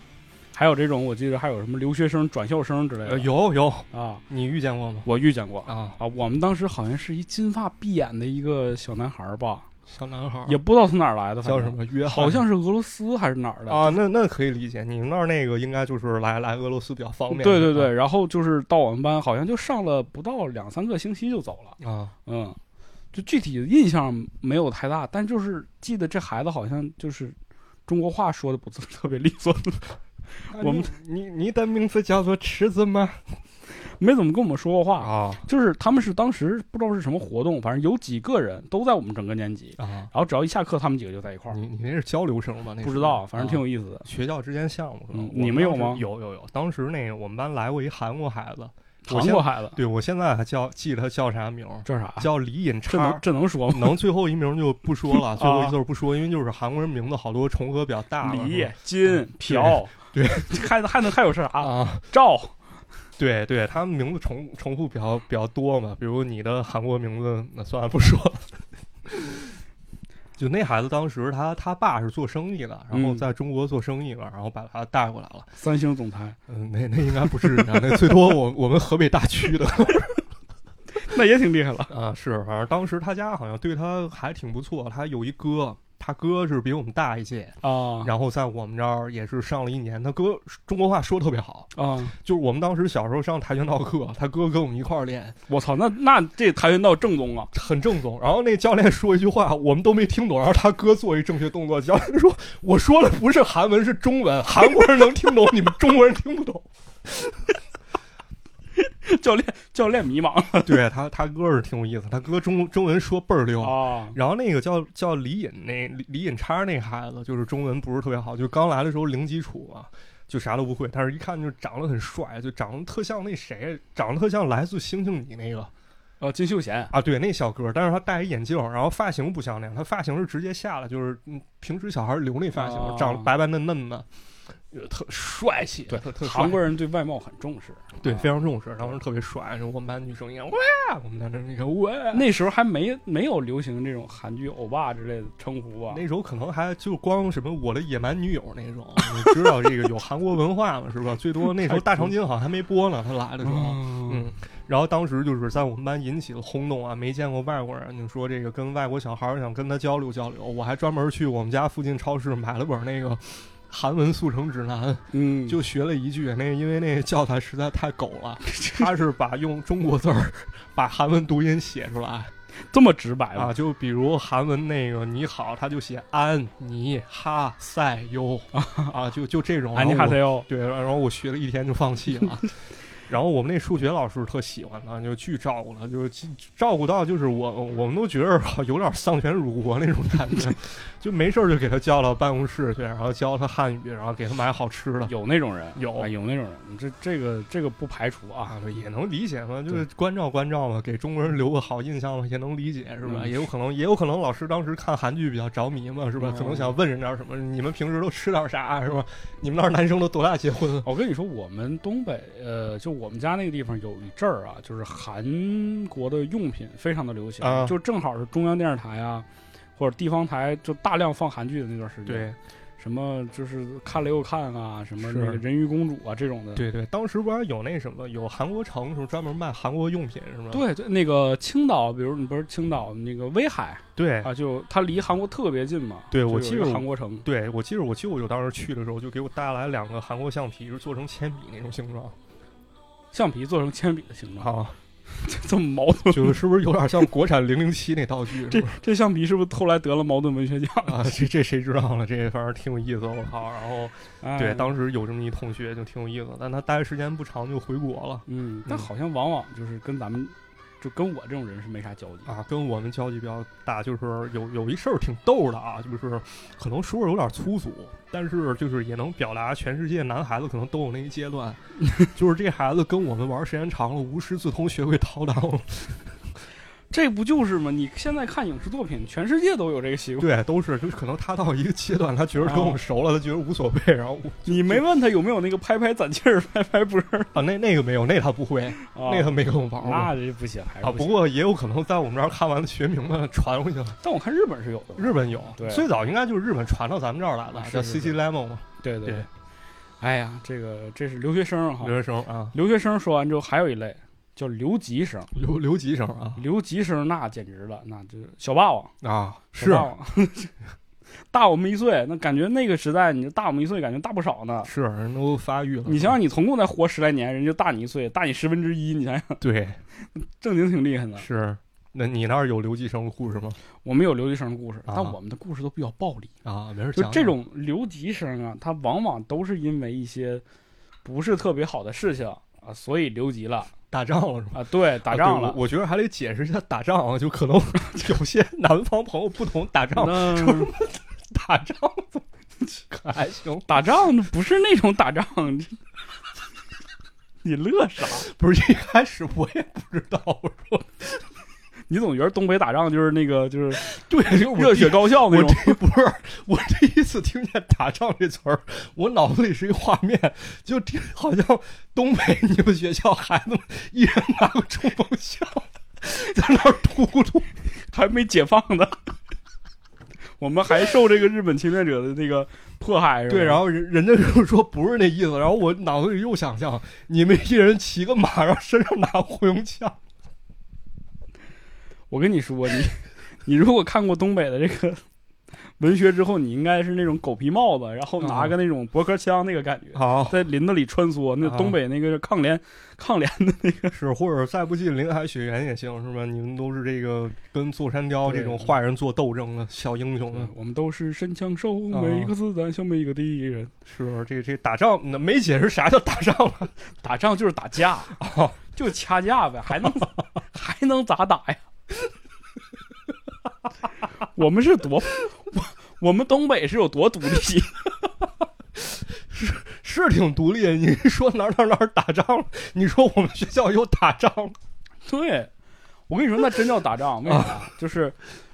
还有这种，我记得还有什么留学生、转校生之类呃的。有有，啊，你遇见过吗？我遇见过啊，啊。我们当时好像是一金发碧眼的一个小男孩儿吧，小男孩儿也不知道从哪儿来的，叫什么约翰？好像是俄罗斯还是哪儿的。啊，那那可以理解，你们那儿那个应该就是来来俄罗斯比较方便。对对对，然后就是到我们班，好像就上了不到两三个星期就走了。啊嗯，就具体的印象没有太大，但就是记得这孩子好像就是中国话说的不是特别利索，啊，我们你你你的名字叫做池子吗？没怎么跟我们说过话。啊就是他们是当时不知道是什么活动，反正有几个人都在我们整个年级，啊，然后只要一下课，他们几个就在一块儿。你你那是交流生吧？那不知道，反正挺有意意思的。学校之间项目。嗯你们有吗有有有，当时那个我们班来过一韩国孩子，我韩现国孩子，对我现在还叫记得他叫啥名儿，这啥？叫李尹这能。这能说吗？能最后一名就不说了，最后一字儿不说，因为就是韩国人名字好多重合比较大了。李金朴，对，还还能还有啥？啊，赵对对，他们名字重重复比较比较多嘛，比如你的韩国名字，那算了不说了。就那孩子当时他他爸是做生意的，然后嗯在中国做生意了，然后把他带过来了。三星总裁，嗯，那那应该不至于啊，那最多我我们河北大区的 那也挺厉害了。啊，是，反正当时他家好像对他还挺不错，他有一哥，他哥是比我们大一届，啊然后在我们这儿也是上了一年，他哥中国话说特别好，啊！就是我们当时小时候上跆拳道课，他哥跟我们一块儿练，我操，那那这跆拳道正宗啊！很正宗。然后那教练说一句话，我们都没听懂，然后他哥做一正确动作，教练说：“我说的不是韩文，是中文，韩国人能听懂，你们中国人听不懂。教练教练迷茫” 对他，他哥是挺有意思，他哥中中文说倍儿溜。啊然后那个叫叫李隐那李李隐叉那孩子，就是中文不是特别好，就刚来的时候零基础嘛，就啥都不会，但是一看就长得很帅，就长得特像那谁，长得特像来自星星你那个哦，金秀贤，啊，对，那小哥，但是他戴一眼镜，然后发型不像那样，他发型是直接下来，就是嗯，平时小孩留那发型，哦。长得白白嫩嫩的，呃特帅气，对特特韩国人人对外貌很重视，对啊。非常重视，当时特别帅，我们班女生一样，哇，我们班的那个哇，那时候还没没有流行这种韩剧欧巴之类的称呼啊？那时候可能还就光什么我的野蛮女友那种，你知道这个有韩国文化嘛，是吧？最多 那时候大长今好像还没播呢，他来的时候，嗯嗯，然后当时就是在我们班引起了轰动啊，没见过外国人，就说这个跟外国小孩儿想跟他交流交流，我还专门去我们家附近超市买了本那个韩文速成指南，嗯，就学了一句，那个因为那个教材实在太狗了，他是把用中国字儿把韩文读音写出来这么直白啊，就比如韩文那个你好，他就写安妮哈塞哟 啊，就就这种，安妮哈塞哟。哟，对，然后我学了一天就放弃了。然后我们那数学老师特喜欢他，就巨照顾他，就是照顾到就是我我们都觉得好有点丧权辱国那种感觉，就没事儿就给他叫到办公室去，然后教他汉语，然后给他买好吃的。有那种人，有啊有那种人，这这个这个不排除啊也能理解嘛，就是关照关照嘛，给中国人留个好印象嘛，也能理解是吧？嗯也有可能，也有可能老师当时看韩剧比较着迷嘛，是吧？嗯可能想问人点什么，你们平时都吃点啥是吧？你们那儿男生都多大结婚？我跟你说，我们东北，呃，就我们家那个地方有一阵儿啊，就是韩国的用品非常的流行，啊就正好是中央电视台啊，或者地方台就大量放韩剧的那段时间。，对什么就是看了又看啊，什么是那个人鱼公主啊这种的。对对，当时不是有那什么，有韩国城是专门卖韩国用品是吗？对对，那个青岛，比如你不是青岛那个威海对啊，就它离韩国特别近嘛。对就有一个我记得我韩国城，对，我记得我舅舅当时去的时候，就给我带来两个韩国橡皮，是做成铅笔那种形状。橡皮做成铅笔的形状，啊，这么矛盾。就是是不是有点像国产零零七那道具？这这橡皮是不是后来得了矛盾文学奖？啊，这这谁知道了？这反正挺有意思，我靠！然后哎对，当时有这么一同学就挺有意思，但他待的时间不长就回国了嗯，但嗯好像往往就是跟咱们，就跟我这种人是没啥交集。啊，跟我们交集比较大。就是有有一事儿挺逗的啊，就是可能说的有点粗俗，但是就是也能表达全世界男孩子可能都有那一阶段，就是这孩子跟我们玩时间长了，无师自通，学会 掏裆了。这不就是吗？你现在看影视作品，全世界都有这个习惯。对，都是就是可能他到一个阶段，他觉得跟我们熟了，他觉得无所谓，然后你没问他有没有那个拍拍攒气儿、拍拍波儿啊，那那个没有，那他不会，啊？那他没跟我玩过。那这不行，还是啊，不行。不过也有可能在我们这儿看完了学明白了，传回去了。但我看日本是有的。日本有，对最早应该就是日本传到咱们这儿来的，叫是是 CC Lemon 嘛，对对对。哎呀，这个这是留学生哈留。学生啊，留学生说完之后，还有一类叫留级生。留留级生啊留级生那简直了，那就是小霸王，啊，是啊 大我们一岁，那感觉那个时代，你大我们一岁，感觉大不少呢。是人都发育了。你想想，你总共才活十来年，人家大你一岁，大你十分之一，你想想，对，正经挺厉害的。是。那你那儿有留级生的故事吗？我们有留级生的故事，啊但我们的故事都比较暴力。啊，没事就。这种留级生啊，他往往都是因为一些不是特别好的事情啊，所以留级了打仗了是吧？啊。对，打仗了啊我。我觉得还得解释一下打仗啊，就可能 有些南方朋友不懂打仗，那打仗可还行。打仗不是那种打仗，你乐啥？不是一开始我也不知道，我说你总觉得东北打仗就是那个就是 对，就是热血高校那我种。这不是我第一次听见“打仗”这词儿，我脑子里是一画面，就听好像东北你们学校孩子们一人拿个冲锋枪，在那儿突突。还没解放呢。我们还受这个日本侵略者的那个迫害，是吧对，然后人人家就说不是那意思，然后我脑子里又想象你们一人骑个马，然后身上拿火用枪。我跟你说，你你如果看过东北的这个文学之后，你应该是那种狗皮帽子，然后拿个那种驳壳枪那个感觉，好，在林子里穿梭。那啊东北那个抗联抗联的那个，是或者再不济林海雪原也行，是吧？你们都是这个跟座山雕这种坏人做斗争的小英雄呢。我们都是神枪手，啊每一个子弹像每一个敌人。是这这打仗，那没解释啥叫打仗了。打仗就是打架，哦就掐架呗，还能 还能咋打呀？我们是多，我 我们东北是有多独立？是是挺独立。你说哪哪哪打仗了？你说我们学校又打仗了？对，我跟你说，那真叫打仗，为啥？就是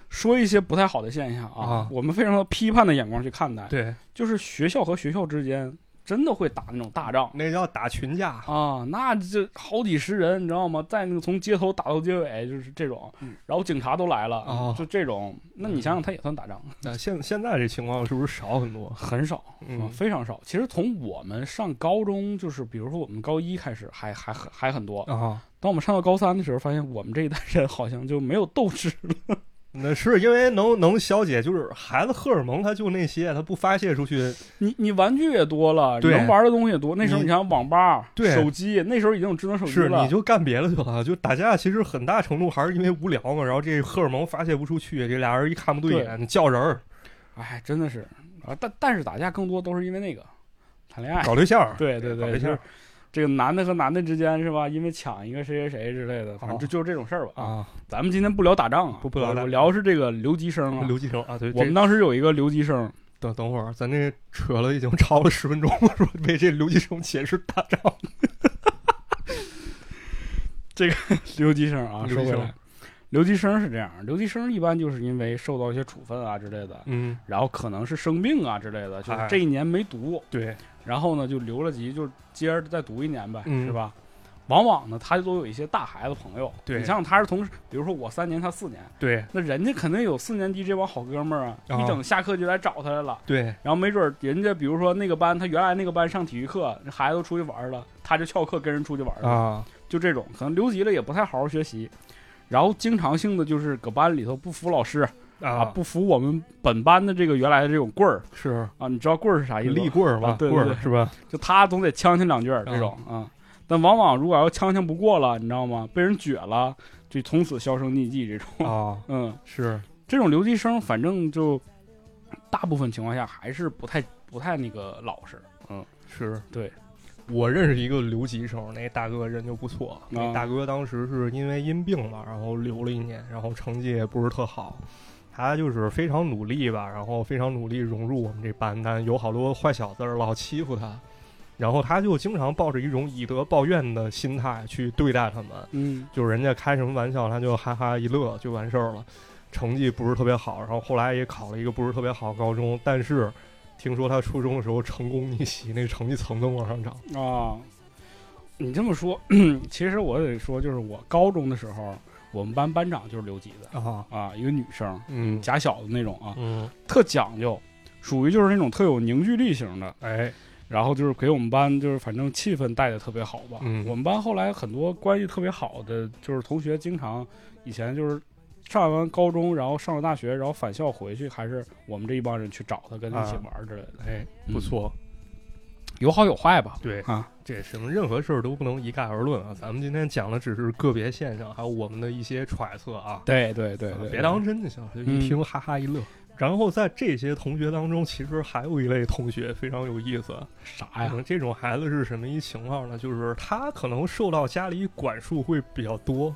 说一些不太好的现象啊啊，我们非常的批判的眼光去看待，对，就是学校和学校之间真的会打那种大仗。那叫打群架。啊，那就好几十人，你知道吗？在那个从街头打到街尾，就是这种，嗯然后警察都来了，哦就这种。那你想想，他也算打仗？那现现在这情况是不是少很多？很少，嗯啊，非常少。其实从我们上高中，就是比如说我们高一开始还还还还很多，啊，当我们上到高三的时候，发现我们这一代人好像就没有斗志了。那是因为能能消解，就是孩子荷尔蒙，他就那些，他不发泄出去。你你玩具也多了，你能玩的东西也多。那时候你你想网吧、对手机，那时候已经有智能手机是，了。你就干别的去了。就打架，其实很大程度还是因为无聊嘛。然后这荷尔蒙发泄不出去，这俩人一看不对眼，叫人儿哎，真的是啊，但但是打架更多都是因为那个谈恋爱。搞对象。对对对，搞对象就是这个男的和男的之间是吧？因为抢一个谁谁谁之类的，反正就哦就是这种事儿吧。啊，咱们今天不聊打仗啊，不不聊了我聊是这个留级生啊。留级生啊，对，我们当时有一个留级生，等等会儿，咱这扯了已经超了十分钟了，说为这留级生解释打仗。留级生啊，留级生说回来，留级生是这样，留级生一般就是因为受到一些处分啊之类的，嗯，然后可能是生病啊之类的，就是哎这一年没读，对，然后呢就留了级，就接着再读一年呗，嗯。是吧？往往呢，他就都有一些大孩子朋友，对。你像他是同时，比如说我三年，他四年，对，那人家肯定有四年级这帮好哥们儿啊，啊。一整下课就来找他来了。对，然后没准儿人家比如说那个班，他原来那个班上体育课，那孩子都出去玩儿了，他就翘课跟人出去玩儿了，啊，就这种可能留级了也不太好好学习，然后经常性的就是搁班里头不服老师啊，啊，不服我们本班的这个原来的这种棍儿是啊，你知道棍儿是啥意思？立棍儿吧棍儿是吧？就他总得呛呛两句儿这种啊。但往往如果要呛呛不过了，你知道吗？被人撅了，就从此销声匿迹这种。啊，嗯，是，这种留级生，反正就大部分情况下还是不太不太那个老实。嗯，是对，我认识一个留级生，那大哥人就不错。啊那大哥当时是因为因病嘛，然后留了一年，然后成绩也不是特好。他就是非常努力吧，然后非常努力融入我们这班，但有好多坏小子儿老欺负他，然后他就经常抱着一种以德报怨的心态去对待他们，嗯就是人家开什么玩笑，他就哈哈一乐就完事儿了。成绩不是特别好，然后后来也考了一个不是特别好的高中，但是听说他初中的时候成功逆袭，那个成绩蹭蹭往上涨。啊，你这么说，其实我得说，就是我高中的时候，我们班班长就是留级的啊，啊，一个女生，嗯假小子那种啊，嗯，特讲究，属于就是那种特有凝聚力型的。哎，然后就是给我们班就是反正气氛带的特别好吧。嗯我们班后来很多关系特别好的就是同学，经常以前就是上完高中，然后上了大学，然后返校回去，还是我们这一帮人去找他，跟他一起玩之类的。哎，嗯不错。有好有坏吧？对啊，这什么任何事儿都不能一概而论啊。咱们今天讲的只是个别现象，还有我们的一些揣测啊。对对对对，别当真就行，就一听哈哈一乐。然后在这些同学当中，其实还有一类同学非常有意思。啥呀？这种孩子是什么一情况呢？就是他可能受到家里管束会比较多，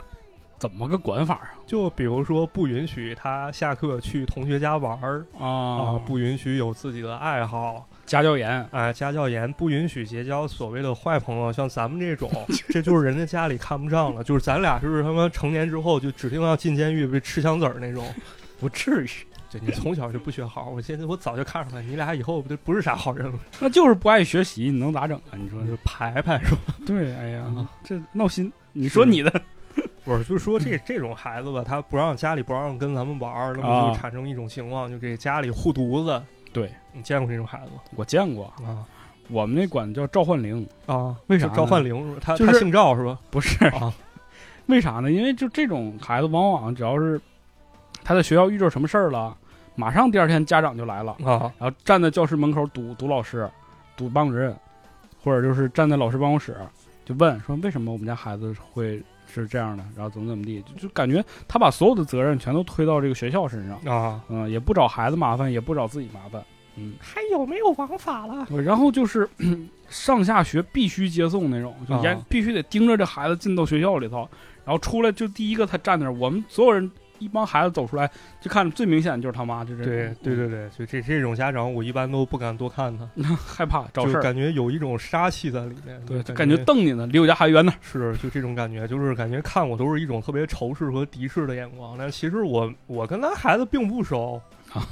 怎么个管法啊？就比如说不允许他下课去同学家玩儿啊，啊，不允许有自己的爱好，家教严。哎，家教严，不允许结交所谓的坏朋友，像咱们这种，这就是人家家里看不上了。就是咱俩就是他妈成年之后就指定要进监狱被吃枪子儿那种。不至于，对你从小就不学好，我现在我早就看出来，你俩以后不不是啥好人了。那就是不爱学习，你能咋整啊？你说就排排是吧？对？哎呀啊，这闹心。你说你的 不是，就说这这种孩子吧，他不让家里不让跟咱们玩儿，那么啊就产生一种情况，就给家里护犊子。对你见过这种孩子吗？我见过，啊我们那管叫召唤灵，啊，为啥召唤灵？他就是他姓赵是吧？不是啊为啥呢？因为就这种孩子，往往只要是他在学校遇着什么事儿了，马上第二天家长就来了，啊然后站在教室门口堵堵老师，堵班主任，或者就是站在老师办公室就问说为什么我们家孩子会是这样的，然后怎么怎么地，就就感觉他把所有的责任全都推到这个学校身上，啊！嗯，也不找孩子麻烦，也不找自己麻烦，嗯，还有没有王法了？然后就是 上下学必须接送那种，就严、啊必须得盯着这孩子进到学校里头，然后出来就第一个他站那儿，我们所有人一帮孩子走出来，就看最明显就是他妈，就这对种对对对，就这这种家长，我一般都不敢多看他，害怕找事儿，感觉有一种杀气在里面。对，就感觉瞪你呢，离我家还远呢。是就这种感觉，就是感觉看我都是一种特别仇视和敌视的眼光。但其实我我跟他孩子并不熟啊，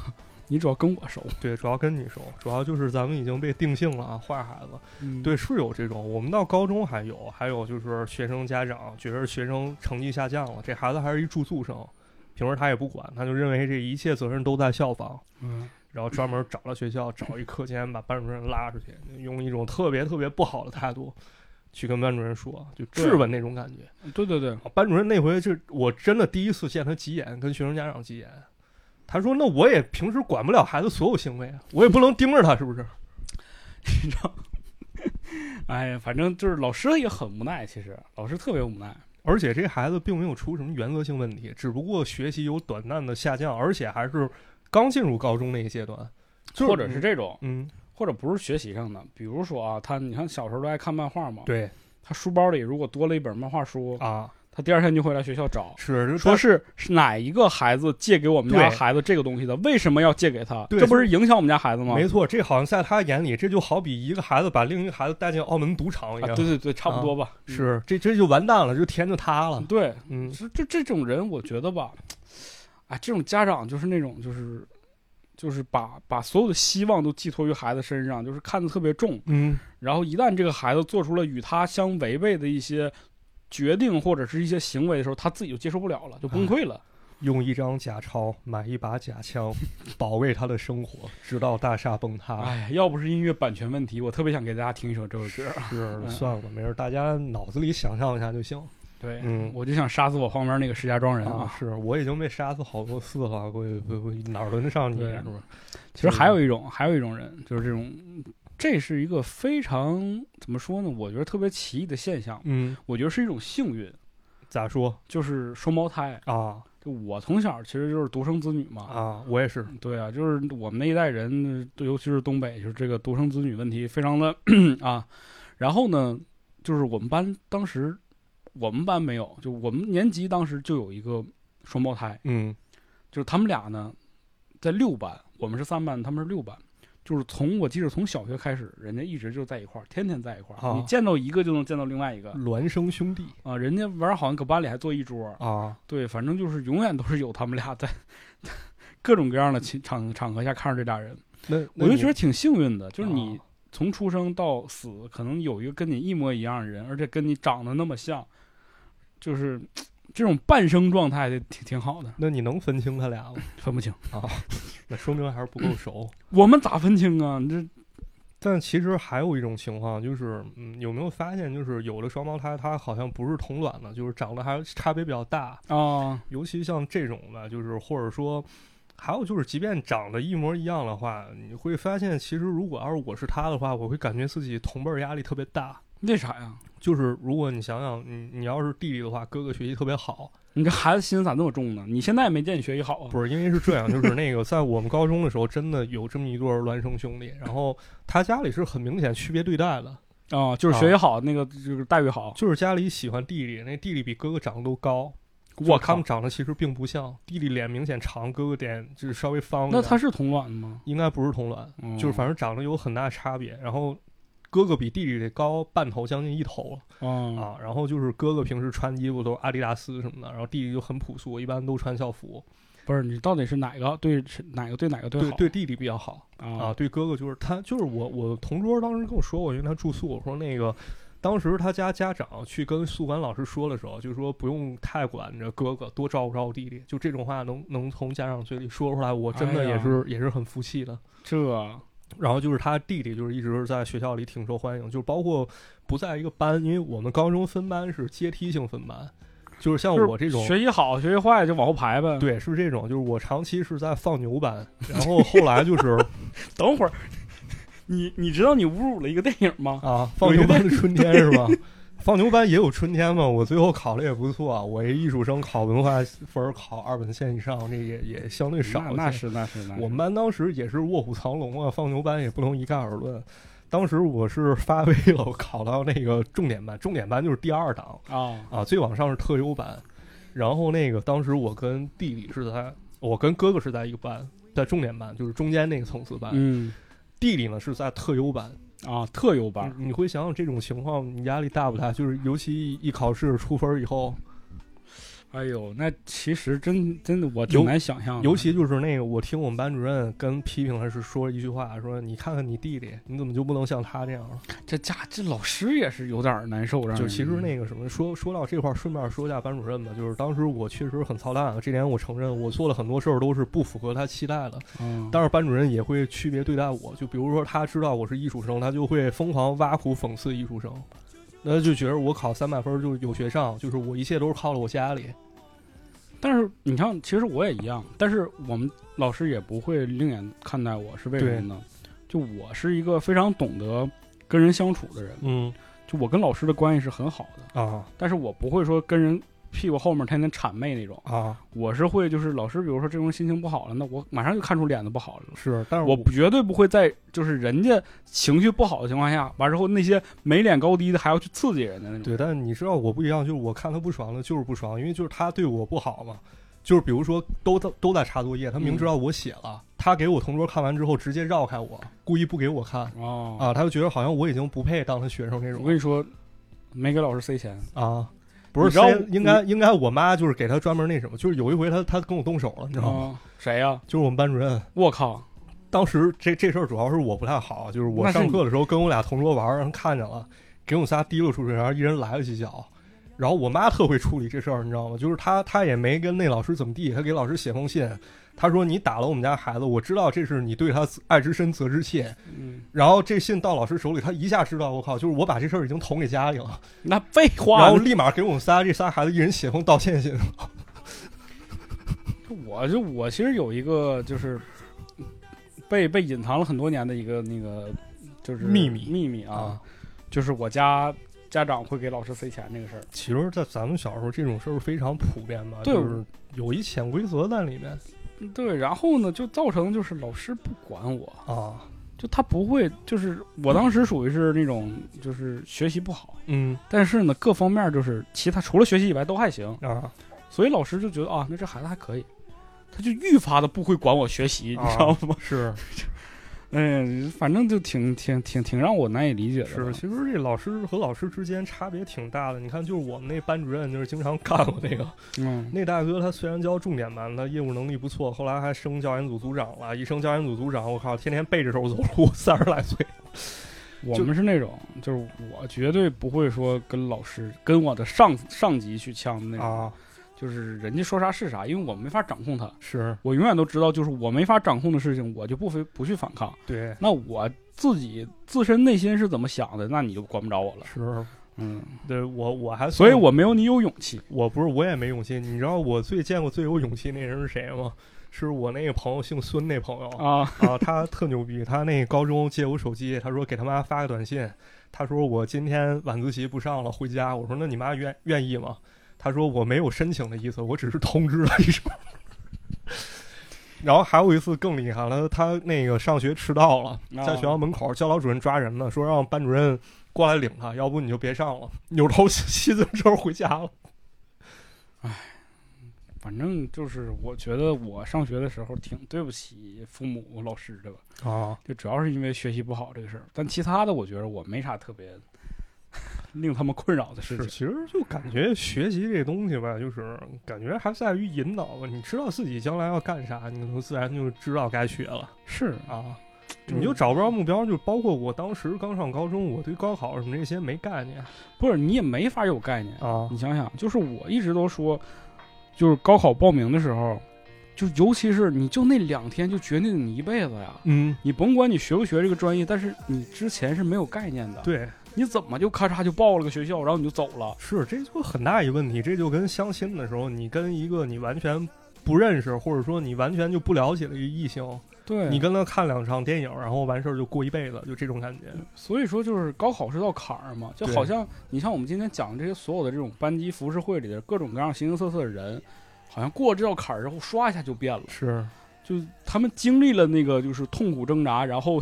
你主要跟我熟，对，主要跟你熟，主要就是咱们已经被定性了啊，坏孩子。嗯对，是有这种。我们到高中还有，还有就是学生家长觉得学生成绩下降了，这孩子还是一住宿生，平时他也不管，他就认为这一切责任都在校方，嗯，然后专门找了学校找一课间把班主任拉出去，用一种特别特别不好的态度去跟班主任说，就质问那种感觉。对对对，啊班主任那回就我真的第一次见他急眼，跟学生家长急眼。他说：“那我也平时管不了孩子所有行为啊，我也不能盯着他，是不是？你知道，哎呀，反正就是老师也很无奈，其实老师特别无奈。而且这孩子并没有出什么原则性问题，只不过学习有短暂的下降，而且还是刚进入高中那一阶段，就是或者是这种，嗯，或者不是学习上的，比如说啊，他你看小时候都爱看漫画嘛，对。他书包里如果多了一本漫画书，啊，他第二天就会来学校找，是说是是哪一个孩子借给我们家孩子这个东西的，为什么要借给他？这不是影响我们家孩子吗？没错，这好像在他眼里，这就好比一个孩子把另一个孩子带进澳门赌场一啊，样，对对对，差不多吧。嗯是这这就完蛋了，就天就塌了，对，嗯，就就这种人，我觉得吧，哎，这种家长就是那种就是就是把把所有的希望都寄托于孩子身上，就是看得特别重。嗯，然后一旦这个孩子做出了与他相违背的一些决定或者是一些行为的时候，他自己就接受不了了，就崩溃了。用一张假钞买一把假枪，保卫他的生活，直到大厦崩塌。哎，要不是音乐版权问题，我特别想给大家听一首这首歌。是嗯算了，没事，大家脑子里想象一下就行。对，嗯我就想杀死我旁边那个石家庄人啊，是我已经被杀死好多次了，我我我哪儿轮得上你？对是不是？其实还有一种，还有一种人，就是这种，这是一个非常怎么说呢？我觉得特别奇异的现象。嗯，我觉得是一种幸运，咋说就是双胞胎。啊就我从小其实就是独生子女嘛。啊？我也是，对啊，就是我们那一代人，尤其是东北，就是这个独生子女问题非常的 啊。然后呢，就是我们班当时，我们班没有，就我们年级当时就有一个双胞胎，嗯就是他们俩呢，在六班，我们是三班，他们是六班。就是从我记得从小学开始，人家一直就在一块儿，天天在一块儿。啊你见到一个就能见到另外一个孪生兄弟啊，人家玩儿好像搁班里还坐一桌。啊，对，反正就是永远都是有他们俩在 各种各样的场场合下看着这俩人，那我就觉得挺幸运的，就是你啊从出生到死，可能有一个跟你一模一样的人，而且跟你长得那么像，就是这种半生状态的挺挺好的，那你能分清他俩吗？分不清啊。那说明还是不够熟。我们咋分清啊？你这但其实还有一种情况，就是嗯，有没有发现，就是有的双胞胎他好像不是同卵的，就是长得还差别比较大，啊，尤其像这种的，就是或者说，还有就是，即便长得一模一样的话，你会发现，其实如果要是我是他的话，我会感觉自己同辈儿压力特别大。为啥呀？就是如果你想想，你你要是弟弟的话，哥哥学习特别好，你这孩子心思咋那么重呢？你现在也没见你学习好啊？不是因为是这样，就是那个在我们高中的时候，真的有这么一对孪生兄弟，然后他家里是很明显区别对待的，啊，就是学习好，那个就是待遇好。就是家里喜欢弟弟，那弟弟比哥哥长得都高。我靠就他们，长得其实并不像，弟弟脸明显长，哥哥脸就是稍微方。那他是同卵的吗？应该不是同卵，嗯就是反正长得有很大差别。然后哥哥比弟弟得高半头，将近一头了啊啊。然后就是哥哥平时穿衣服都是阿迪达斯什么的，然后弟弟就很朴素，一般都穿校服。不是你到底是哪个对是哪个对哪个对好对对弟弟比较好啊啊，对哥哥就是他就是我我同桌当时跟我说过，因为他住宿，我说那个。当时他家家长去跟宿管老师说的时候，就说不用太管着哥哥，多照顾照顾弟弟。就这种话能能从家长嘴里说出来，我真的也是、也是很服气的。这然后就是他弟弟，就是一直在学校里挺受欢迎，就是包括不在一个班，因为我们高中分班是阶梯性分班，就是像我这种，学习好学习坏就往后排呗。，对，是这种，就是我长期是在放牛班，然后后来就是 等会儿，你你知道你侮辱了一个电影吗？啊，放牛班的春天是吧？放牛班也有春天嘛，我最后考的也不错，我一艺术生考文化分考二本线以上，这也也相对少一些。那那是那是那是我们班当时也是卧虎藏龙啊，放牛班也不能一概而论。当时我是发威了，我考到那个重点班，重点班就是第二档啊啊，最往上是特优班。然后那个当时我跟弟弟是在，我跟哥哥是在一个班，在重点班，就是中间那个层次班。嗯弟弟呢是在特优班。啊，特优班，你会想想这种情况，你压力大不大？就是尤其一考试出分以后，哎呦，那其实真真的我挺难想象的，尤其就是那个，我听我们班主任跟批评的是说一句话，说你看看你弟弟，你怎么就不能像他这样？这家这老师也是有点难受，就其实那个什么，说说到这块儿，顺便说一下班主任吧，就是当时我确实很操蛋，这点我承认，我做了很多事儿都是不符合他期待的，嗯。但是班主任也会区别对待我，就比如说他知道我是艺术生，他就会疯狂挖苦讽刺艺术生，那就觉得我考三百分儿就有学上，就是我一切都是靠了我家里。但是你看，其实我也一样，但是我们老师也不会另眼看待我，是为什么呢？就我是一个非常懂得跟人相处的人，嗯。就我跟老师的关系是很好的，啊。但是我不会说跟人屁股后面天天谄媚那种，啊我是会就是老师，比如说这种心情不好了，那我马上就看出脸子不好了。是，但是我绝对不会在就是人家情绪不好的情况下，完之后那些没脸高低的还要去刺激人家那种。对，但是你知道我不一样，就是我看他不爽了，就是不爽，因为就是他对我不好嘛。就是比如说都都都在查作业，他明知道我写了，他给我同桌看完之后直接绕开我，故意不给我看哦啊，他就觉得好像我已经不配当他学生那种我跟你说，没给老师塞钱，啊。不是，然后应该应该我妈就是给他专门那什么，就是有一回他他跟我动手了，你知道吗？啊，谁呀、就是我们班主任，我靠！当时这这事儿主要是我不太好，就是我上课的时候跟我俩同桌玩儿，让人看见了，给我们仨提溜出去，然后一人来了几脚。然后我妈特会处理这事儿，你知道吗？就是她她也没跟那老师怎么地，她给老师写封信，她说你打了我们家孩子，我知道这是你对他爱之深责之切。嗯，然后这信到老师手里，他一下知道，我靠，就是我把这事儿已经捅给家里了，那废话。然后立马给我们仨这仨孩子一人写封道歉信。我就我其实有一个就是被被隐藏了很多年的一个那个就是秘密。秘密啊，啊，就是我家家长会给老师塞钱这个事儿。其实，在咱们小时候，这种事儿非常普遍嘛，对就是有一潜规则在里面对，然后呢，就造成就是老师不管我，啊。就他不会，就是我当时属于是那种就是学习不好，嗯但是呢各方面就是其他除了学习以外都还行，啊，所以老师就觉得啊，那这孩子还可以，他就愈发的不会管我学习，你啊知道吗？是 嗯，反正就挺挺挺挺让我难以理解的。是，其实这老师和老师之间差别挺大的。你看，就是我们那班主任，就是经常干我那个嗯，那大哥，他虽然教重点班，他业务能力不错，后来还升教研组组长了。一升教研组组长，我靠，天天背着手走路，三十来岁。我们是那种，就是我绝对不会说跟老师跟我的上上级去呛的那种，啊，就是人家说啥是啥，因为我没法掌控他。是我永远都知道，就是我没法掌控的事情，我就不非不去反抗。对，那我自己自身内心是怎么想的，那你就管不着我了。是，嗯，对我我还所以我没有你有勇气。我不是我也没勇气。你知道我最见过最有勇气那人是谁吗？是我那个朋友，姓孙那朋友啊，啊，他特牛逼，他那高中借我手机，他说给他妈发个短信，他说我今天晚自习不上了，回家。我说那你妈愿愿意吗？他说我没有申请的意思，我只是通知了一声。然后还有一次更厉害了，他那个上学迟到了，在学校门口教导主任抓人呢，说让班主任过来领他，要不你就别上了。扭头骑自行车回家了。唉反正就是我觉得我上学的时候挺对不起父母老师的吧，啊，就主要是因为学习不好这个事儿。但其他的我觉得我没啥特别 令他们困扰的事，情。其实就感觉学习这东西吧，就是感觉还在于引导吧。你知道自己将来要干啥，你可能自然就知道该学了是啊。你就找不着目标，就包括我当时刚上高中，我对高考什么这些没概念不是你也没法有概念。啊你想想，就是我一直都说，就是高考报名的时候，就尤其是你就那两天就决定你一辈子呀。嗯，你甭管你学不学这个专业，但是你之前是没有概念的。，对，你怎么就咔嚓就报了个学校，然后你就走了？是这就很大一问题。这就跟相亲的时候，你跟一个你完全不认识，或者说你完全就不了解的一个异性，对你跟他看两场电影，然后完事儿就过一辈子，就这种感觉。所以说就是高考是道坎儿嘛，就好像你像我们今天讲这些所有的这种班级服饰会里的各种各样形形色色的人，好像过这道坎儿之后，唰一下就变了。是，就他们经历了那个就是痛苦挣扎，然后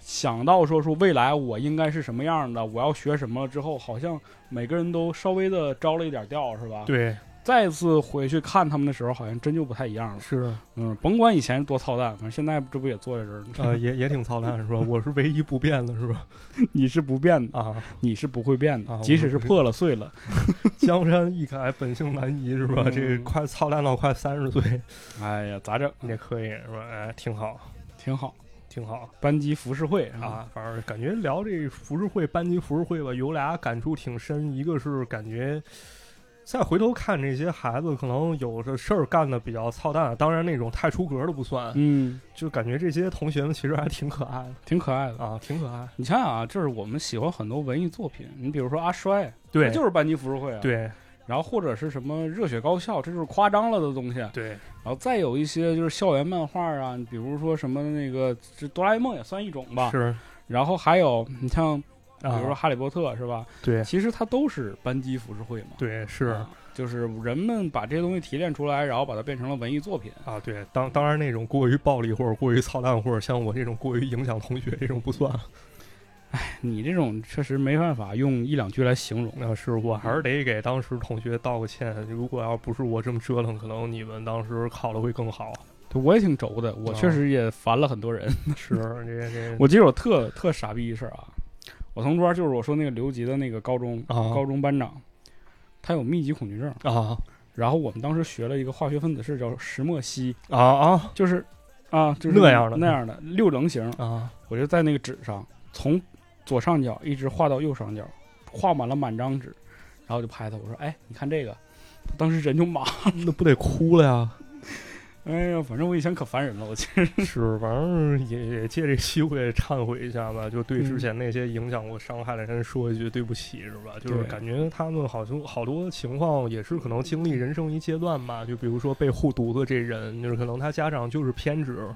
想到说说未来我应该是什么样的，我要学什么了之后，好像每个人都稍微的着了一点调，是吧？对，再次回去看他们的时候，好像真就不太一样了。是，嗯，甭管以前多操蛋，反正现在这不也坐在这儿呢？呃，也也挺操蛋是吧？我是唯一不变的是吧？你是不变的，啊，你是不会变的，啊即使是破了碎了。江山易改，本性难移是吧？嗯这快操蛋到快三十岁哎呀，咋整？也可以是吧？哎，挺好，挺好。挺好班级服饰会啊，啊。反正感觉聊这服饰会、班级服饰会吧，有俩感触挺深。一个是感觉再回头看这些孩子，可能有的事儿干的比较操蛋，当然那种太出格的不算，嗯，就感觉这些同学们其实还挺可爱的挺可爱的。啊，挺可爱。你想想啊，就是我们喜欢很多文艺作品，你比如说阿衰，对就是班级服饰会啊。。对然后或者是什么热血高校，这就是夸张了的东西。对然后再有一些就是校园漫画啊，比如说什么那个这哆啦 A 梦也算一种吧。是然后还有你像比啊，如说哈利波特是吧？对其实它都是班级服饰会嘛。对是。啊就是人们把这些东西提炼出来，然后把它变成了文艺作品。啊，对，当当然那种过于暴力或者过于操蛋，或者像我这种过于影响同学这种不算。你这种确实没办法用一两句来形容。那是我还是得给当时同学道个歉。如果要不是我这么折腾，可能你们当时考的会更好。对我也挺轴的，我确实也烦了很多人。是这这 我记得我特特傻逼一事儿啊，我同桌就是我说那个留级的那个高中、啊高中班长，他有密集恐惧症，啊然后我们当时学了一个化学分子式叫石墨烯，啊啊就是啊就是那样的那样的六棱形，啊！我就在那个纸上从左上角一直画到右上角，画满了满张纸，然后就拍他，我说哎你看这个，当时人就麻，那不得哭了呀？哎呀反正我以前可烦人了，我其实 是，反正也也借这机会忏悔一下吧，就对之嗯前那些影响我、伤害的人说一句对不起，是吧？就是感觉他们好像好多情况也是可能经历人生一阶段吧，就比如说被护犊子这人，就是可能他家长就是偏执。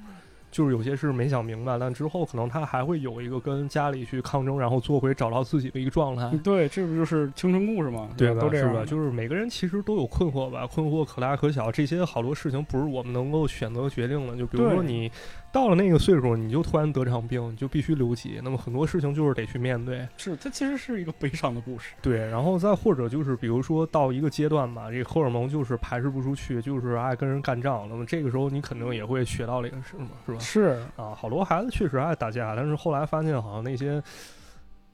就是有些事没想明白，但之后可能他还会有一个跟家里去抗争，然后做回找到自己的一个状态。对，这不就是青春故事吗？对吧？都这样是吧？就是每个人其实都有困惑吧，困惑可大可小，这些好多事情不是我们能够选择决定的。就比如说你到了那个岁数，你就突然得场病，你就必须留级，那么很多事情就是得去面对。是，它其实是一个悲伤的故事。对，然后再或者就是比如说到一个阶段吧，这个荷尔蒙就是排斥不出去，就是爱跟人干仗，那么这个时候你肯定也会学到这个事嘛，是吧？是，啊，好多孩子确实爱打架，但是后来发现好像那些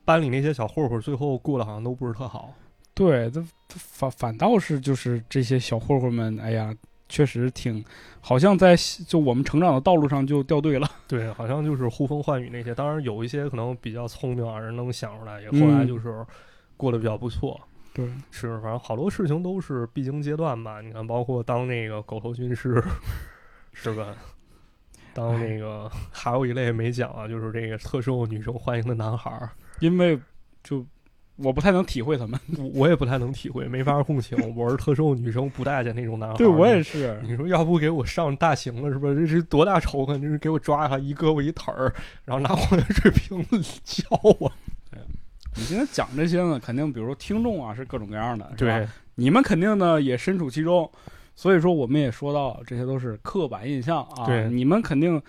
班里那些小混混最后过得好像都不是特好。对，这反倒是就是这些小混混们，哎呀，确实挺，好像在就我们成长的道路上就掉队了。对，好像就是呼风唤雨那些。当然有一些可能比较聪明啊，人能想出来，也后来嗯就是过得比较不错。对，是，反正好多事情都是必经阶段吧。你看，包括当那个狗头军师，是吧？当那个还有一类没讲啊，就是这个特受女生欢迎的男孩儿，因为就我不太能体会他们。我我也不太能体会，没法共情。我是特受女生不待见那种男孩儿。对我也是，你说要不给我上大刑了是吧？这是多大仇恨？这是给我抓下一胳膊一腿儿，然后拿矿泉水瓶子浇我。你今天讲这些呢，肯定比如说听众啊是各种各样的，是吧对，你们肯定呢也身处其中，所以说我们也说到这些都是刻板印象啊。对你们肯定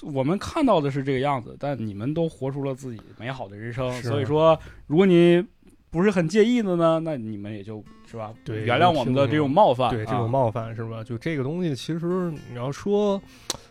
我们看到的是这个样子，但你们都活出了自己美好的人生。所以说，如果你不是很介意的呢，那你们也就是吧，对原谅我们的这种冒犯，对这种啊冒犯是吧？就这个东西，其实你要说，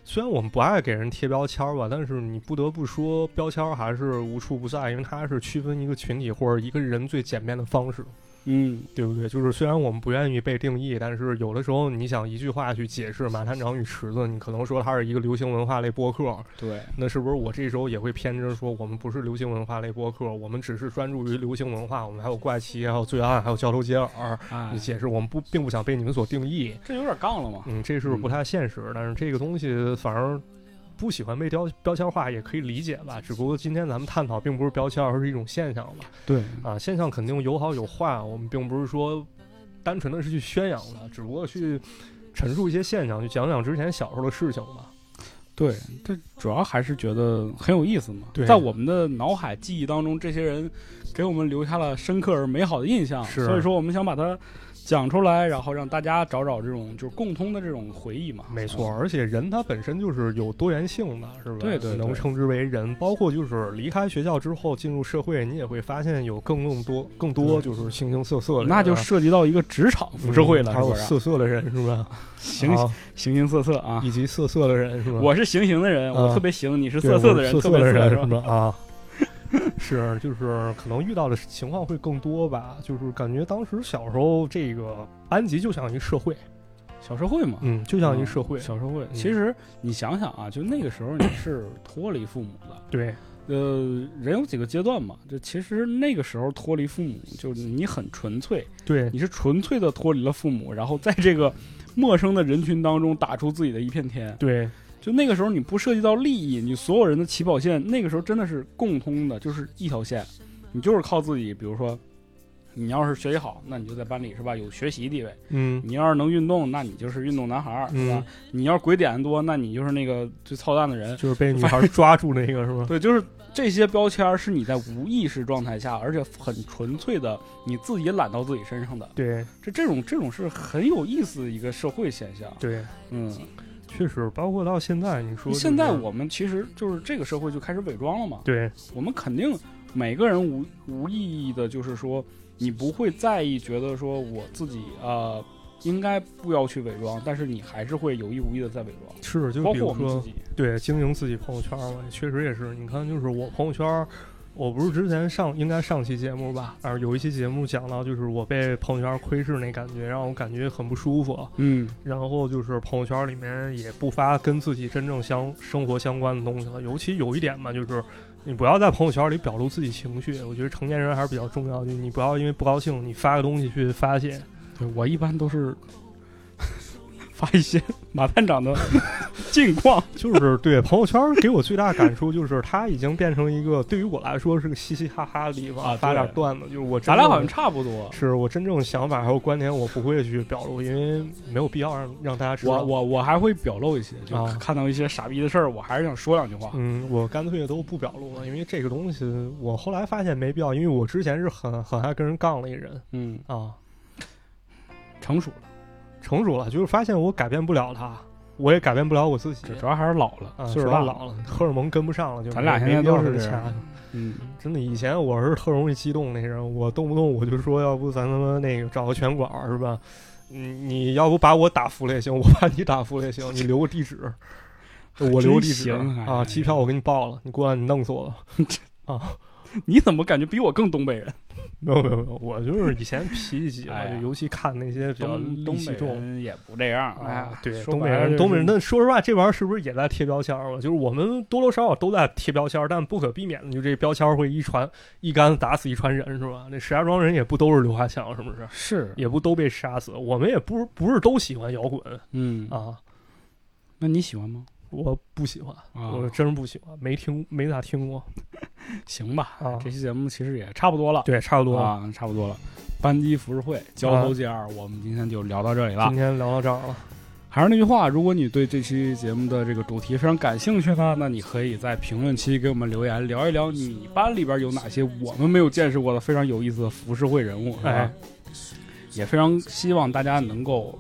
虽然我们不爱给人贴标签儿吧，但是你不得不说，标签儿还是无处不在，因为它是区分一个群体或者一个人最简便的方式。嗯，对不对？就是虽然我们不愿意被定义，但是有的时候你想一句话去解释《马探长与池子》，你可能说它是一个流行文化类播客，对，那是不是我这时候也会偏执说我们不是流行文化类播客，我们只是专注于流行文化，我们还有怪奇，还有罪案，还有交头接耳，解释我们不并不想被你们所定义，这有点杠了嘛。嗯，这是不太现实。但是这个东西反而不喜欢被标标签化也可以理解吧，只不过今天咱们探讨并不是标签，而是一种现象吧。对，啊，现象肯定有好有坏，我们并不是说单纯的是去宣扬的，只不过去陈述一些现象，去讲讲之前小时候的事情吧。对，这主要还是觉得很有意思嘛。对在我们的脑海记忆当中，这些人给我们留下了深刻而美好的印象，是所以说我们想把它讲出来，然后让大家找找这种就是共通的这种回忆嘛。没错，而且人他本身就是有多元性的，是吧？对对对能称之为人。包括就是离开学校之后进入社会，你也会发现有更更多更多就是形形色色的那就涉及到一个职场浮社会了，嗯 还有？色色的人是吧？形啊形形色色啊！以及色色的人是吧？我是形形的人，啊我特别形；你是色色的人，色特别色的人是？吧？啊。是，就是可能遇到的情况会更多吧，就是感觉当时小时候这个班级就像一社会，小社会嘛，嗯，就像一社会，小社会。其实你想想啊，就那个时候你是脱离父母的，对，呃，人有几个阶段嘛？就其实那个时候脱离父母，就是你很纯粹，对，你是纯粹的脱离了父母，然后在这个陌生的人群当中打出自己的一片天。对，就那个时候你不涉及到利益，你所有人的起跑线，那个时候真的是共通的，就是一条线，你就是靠自己。比如说，你要是学习好，那你就在班里是吧有学习地位；嗯，你要是能运动，那你就是运动男孩儿，是吧？嗯你要是鬼点子多，那你就是那个最操蛋的人。就是被女孩抓住那个是吧？对，就是这些标签儿是你在无意识状态下，而且很纯粹的，你自己揽到自己身上的。对这这种这种是很有意思的一个社会现象。对，嗯，确实，包括到现在，你说就是现在我们其实就是这个社会就开始伪装了嘛。对我们肯定每个人无无意义的，就是说你不会在意，觉得说我自己呃应该不要去伪装，但是你还是会有意无意的在伪装，是就包比如说括我们自己。对经营自己朋友圈嘛，确实也是。你看，就是我朋友圈。我不是之前上应该上期节目吧，然后有一期节目讲到，就是我被朋友圈窥视那感觉，让我感觉很不舒服。嗯，然后就是朋友圈里面也不发跟自己真正相生活相关的东西了。尤其有一点嘛，就是你不要在朋友圈里表露自己情绪。我觉得成年人还是比较重要的，就你不要因为不高兴，你发个东西去发泄。对我一般都是发一些马探长的 近况。就是对朋友圈给我最大感触就是，他已经变成一个对于我来说是个嘻嘻哈哈的地方，啊发点段子。就是我咱俩好像差不多。是我真正想法还有观点，我不会去表露，因为没有必要让让大家知道。我我我还会表露一些，就啊看到一些傻逼的事儿，我还是想说两句话。嗯，我干脆都不表露了，因为这个东西我后来发现没必要，因为我之前是很很爱跟人杠的一个人嗯，啊，成熟了，成熟了，就是发现我改变不了他，我也改变不了我自己主要还是老了，啊，岁数大老了，荷尔蒙跟不上了，就咱俩没现在都是没必要掐嗯，真的，以前我是特容易激动那人，我动不动我就说，要不咱他妈那个找个拳馆是吧？你，你要不把我打服了也行，我把你打服了也行，你留个地址，我留个地址啊，机票我给你报了，你过来你弄死我了 啊！你怎么感觉比我更东北人？没有没有没有，我就是以前脾气尤其看那些比较东东北。人也不这样，啊，，对，东北人，东北人，那说实话，这玩意儿是不是也在贴标签儿了？就是我们多多少少都在贴标签儿，但不可避免的，就这标签儿会一传一竿子打死一船人，是吧？那石家庄人也不都是刘华强，是不是？是，也不都被杀死，我们也不是不是都喜欢摇滚嗯，啊，那你喜欢吗？我不喜欢，啊我真是不喜欢，没听没咋听过 行吧，啊这期节目其实也差不多了，对，差不多。啊，差不多了。班级服饰会交头接耳，我们今天就聊到这里了今。天聊到这儿了，还是那句话，如果你对这期节目的这个主题非常感兴趣呢，那你可以在评论区给我们留言，聊一聊你班里边有哪些我们没有见识过的非常有意思的服饰会人物，是吧？哎也非常希望大家能够，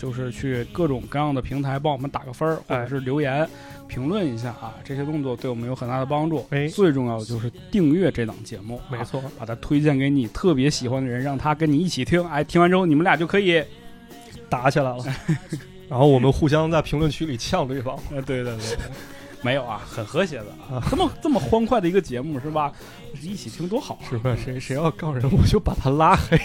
就是去各种各样的平台帮我们打个分儿，或者哎是留言、评论一下啊，这些动作对我们有很大的帮助。哎最重要的就是订阅这档节目，啊没错，把它推荐给你特别喜欢的人，让他跟你一起听。哎，听完之后你们俩就可以，打起来了，然后我们互相在评论区里呛对方，哎，对对对，对没有啊，很和谐的啊，这么这么欢快的一个节目是吧？一起听多好啊！是吧？谁谁要杠人，我就把他拉黑。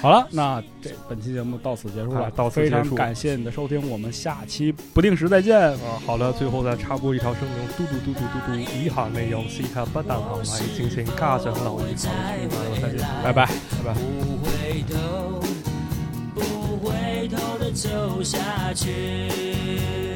好了，那这本期节目到此结束了，啊到此非常结束感谢你的收听，我们下期不定时再见。啊，好了，最后再插播一条声明：嘟嘟嘟嘟嘟嘟，以下内容是及不当行为，敬请家長留意。好，去吧，再見，拜拜。拜拜。不回头，不回头的走下去。